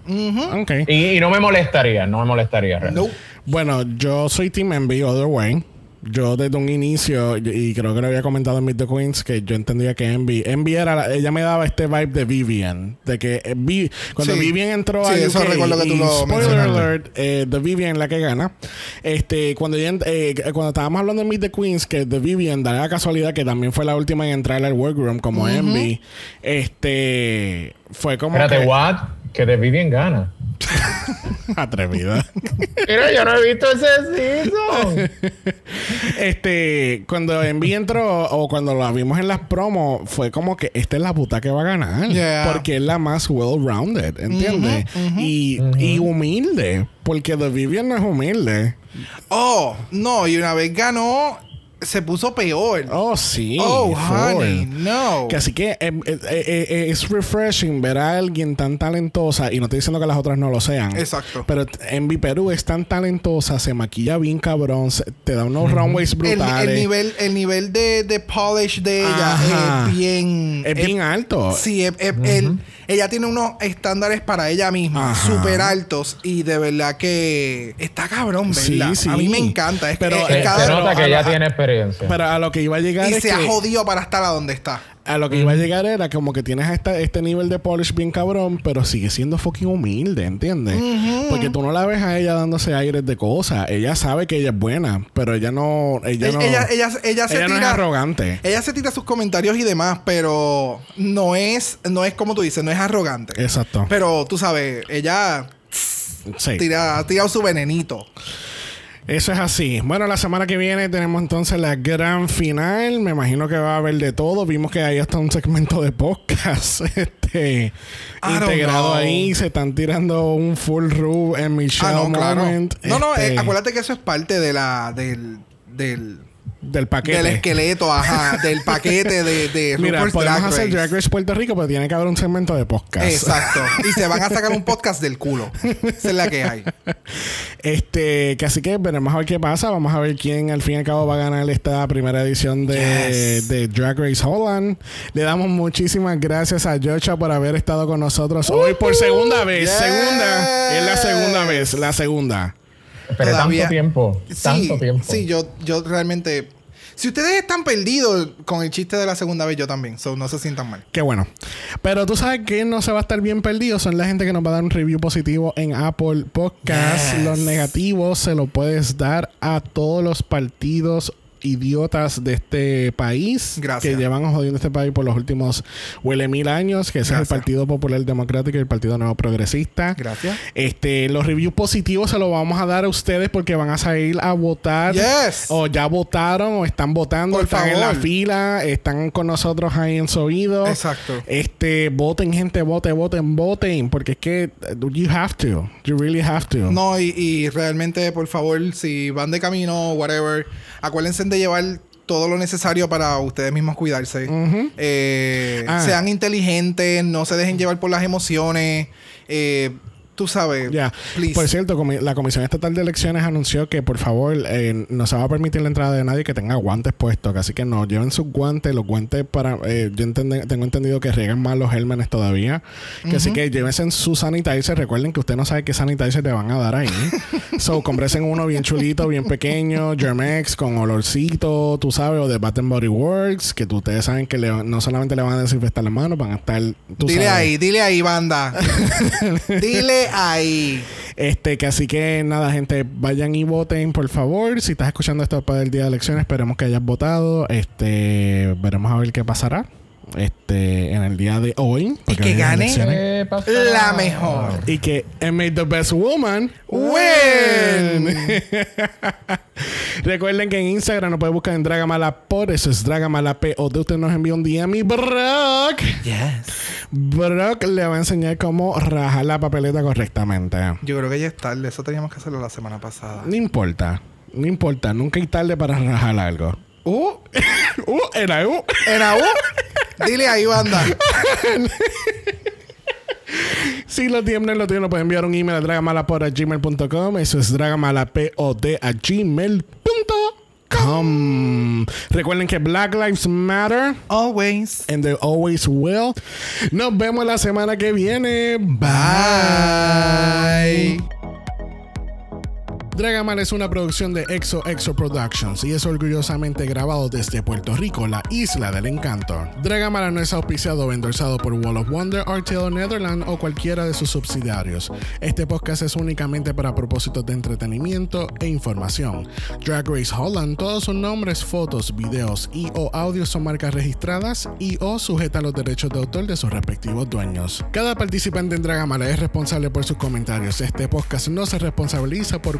Ok. Y, y no me molestaría, no me molestaría. realmente. No. Bueno, yo soy Team Envy, Other Way. Yo desde un inicio, y creo que lo había comentado en Meet the Queens, que yo entendía que Envy, Envy era, la- ella me daba este vibe de Vivian, de que eh, Vi- cuando Sí. Vivian entró Sí, a eso UK, recuerdo que tú y lo spoiler alert, eh, The Vivian la que gana. Este, cuando ella eh, cuando estábamos hablando de Meet the Queens, que The Vivian da la casualidad que también fue la última en entrar al workroom como Envy, este, fue como Espérate, que- what? Que The Vivian gana. atrevida. Mira, yo no he visto ese season. Este, cuando Envy entró o cuando la vimos en las promos, fue como que esta es la puta que va a ganar. Yeah. Porque es la más well-rounded, ¿entiendes? y, y humilde. Porque The Vivian no es humilde. Oh, no. Y una vez ganó, se puso peor. Oh, sí. Oh, honey. No. Que así que eh, eh, eh, eh, es refreshing ver a alguien tan talentosa y no estoy diciendo que las otras no lo sean. Exacto. Pero Envy Perú es tan talentosa, se maquilla bien cabrón, se- te da unos runways El, brutales. el nivel, el nivel de, de polish de ella Ajá. es bien... es bien alto. Sí, es- es- el- ella tiene unos estándares para ella misma súper altos y de verdad que está cabrón, ¿verdad? Sí, sí. A mí me encanta. Es, Pero, es- eh, es Se nota que ella la- tiene experiencia. Pero a lo que iba a llegar y es se ha jodido para estar a donde está. A lo que iba a llegar era como que tienes esta, este nivel de polish bien cabrón, pero sigue siendo fucking humilde, ¿entiendes? Porque tú no la ves a ella dándose aires de cosas. Ella sabe que ella es buena, pero ella no, ella no, ella, ella, ella se no es tira... arrogante. ella se tira sus comentarios y demás, pero no es, no es como tú dices, no es arrogante. Exacto. Pero tú sabes, ella Sí. tira, ha tirado su venenito. Eso es así. Bueno, la semana que viene tenemos entonces la gran final. Me imagino que va a haber de todo. Vimos que hay hasta un segmento de podcast este, integrado know. ahí. Se están tirando un full rub en Michelle Ah, no, moment. No, no, este, eh, acuérdate que eso es parte de la, del, del, del paquete. del esqueleto, ajá, del paquete de, de Mira, RuPaul's podemos Drag hacer. Drag Race Puerto Rico, pero tiene que haber un segmento de podcast. Exacto. Y se van a sacar un podcast del culo. Esa es la que hay. Este, que así que veremos a ver qué pasa. Vamos a ver quién al fin y al cabo va a ganar esta primera edición de, Yes. de Drag Race Holland. Le damos muchísimas gracias a Jocha por haber estado con nosotros hoy por segunda vez. Yes. Segunda. Es la segunda vez. La segunda. Pero Todavía- tanto tiempo. Sí, tanto tiempo. sí, yo, yo realmente... Si ustedes están perdidos con el chiste de la segunda vez, yo también. So, no se sientan mal. Qué bueno. Pero tú sabes que no se va a estar bien perdido. Son la gente que nos va a dar un review positivo en Apple Podcast. Yes. Los negativos se lo puedes dar a todos los partidos idiotas de este país Gracias. que llevan jodiendo este país por los últimos huele mil años que ese es el. Partido Popular Democrático y el Partido Nuevo Progresista Gracias. este los reviews positivos se los vamos a dar a ustedes porque van a salir a votar Yes. o ya votaron o están votando Por están en la favor. fila están con nosotros ahí en su oído Exacto. este voten gente voten voten voten porque es que uh, you have to you really have to No, y, y realmente, por favor, si van de camino, whatever, acuérdense de llevar todo lo necesario para ustedes mismos cuidarse. Eh, Ah. Sean inteligentes, no se dejen llevar por las emociones. Eh, tú sabes. Ya. Please. Por cierto, comi- la Comisión Estatal de Elecciones anunció que por favor eh, no se va a permitir la entrada de nadie que tenga guantes puestos. Así que no, lleven sus guantes. Los guantes para. eh, yo entende- tengo entendido que riegan más los gérmenes todavía. Que así que llévense en su sanitizer. Recuerden que usted no sabe qué sanitizer te van a dar ahí. so, compresen uno bien chulito, bien pequeño, Germex con olorcito, tú sabes, o de Bath Body Works. Que tú- ustedes saben que le- no solamente le van a desinfectar las manos, van a estar. tú Dile sabes, ahí, dile ahí, banda. dile ahí. Este, que así que nada, gente, vayan y voten, por favor. Si estás escuchando esto para el día de elecciones, esperemos que hayas votado. Este, veremos a ver qué pasará. Este, en el día de hoy. porque que gane. elecciones. ¿Qué pasará? La mejor. Y que and May the Best Woman Win. Recuerden que en Instagram nos pueden buscar en Dragamala por eso es Dragamala P. O de usted nos envía un DM y Brock. Yes. Brock le va a enseñar cómo rajar la papeleta correctamente. Yo creo que ya es tarde. Eso teníamos que hacerlo la semana pasada. No importa. No importa. Nunca hay tarde para rajar algo. Uh, Uh, era uh. en AU. Dile ahí, banda. Si lo tienen, lo tienen, lo pueden enviar un email a dragamalapod.gmail.com. Eso es dragamalapod a gmail.com. Recuerden que Black Lives Matter Always. and they always will. Nos vemos la semana que viene. Bye. Dragamal es una producción de Exo Exo Productions y es orgullosamente grabado desde Puerto Rico, la isla del encanto. Dragamala no es auspiciado o endorsado por Wall of Wonder, RTL Netherlands o cualquiera de sus subsidiarios. Este podcast es únicamente para propósitos de entretenimiento e información. Drag Race Holland, todos sus nombres, fotos, videos y o audios son marcas registradas y o sujeta a los derechos de autor de sus respectivos dueños. Cada participante en Dragamala es responsable por sus comentarios. Este podcast no se responsabiliza por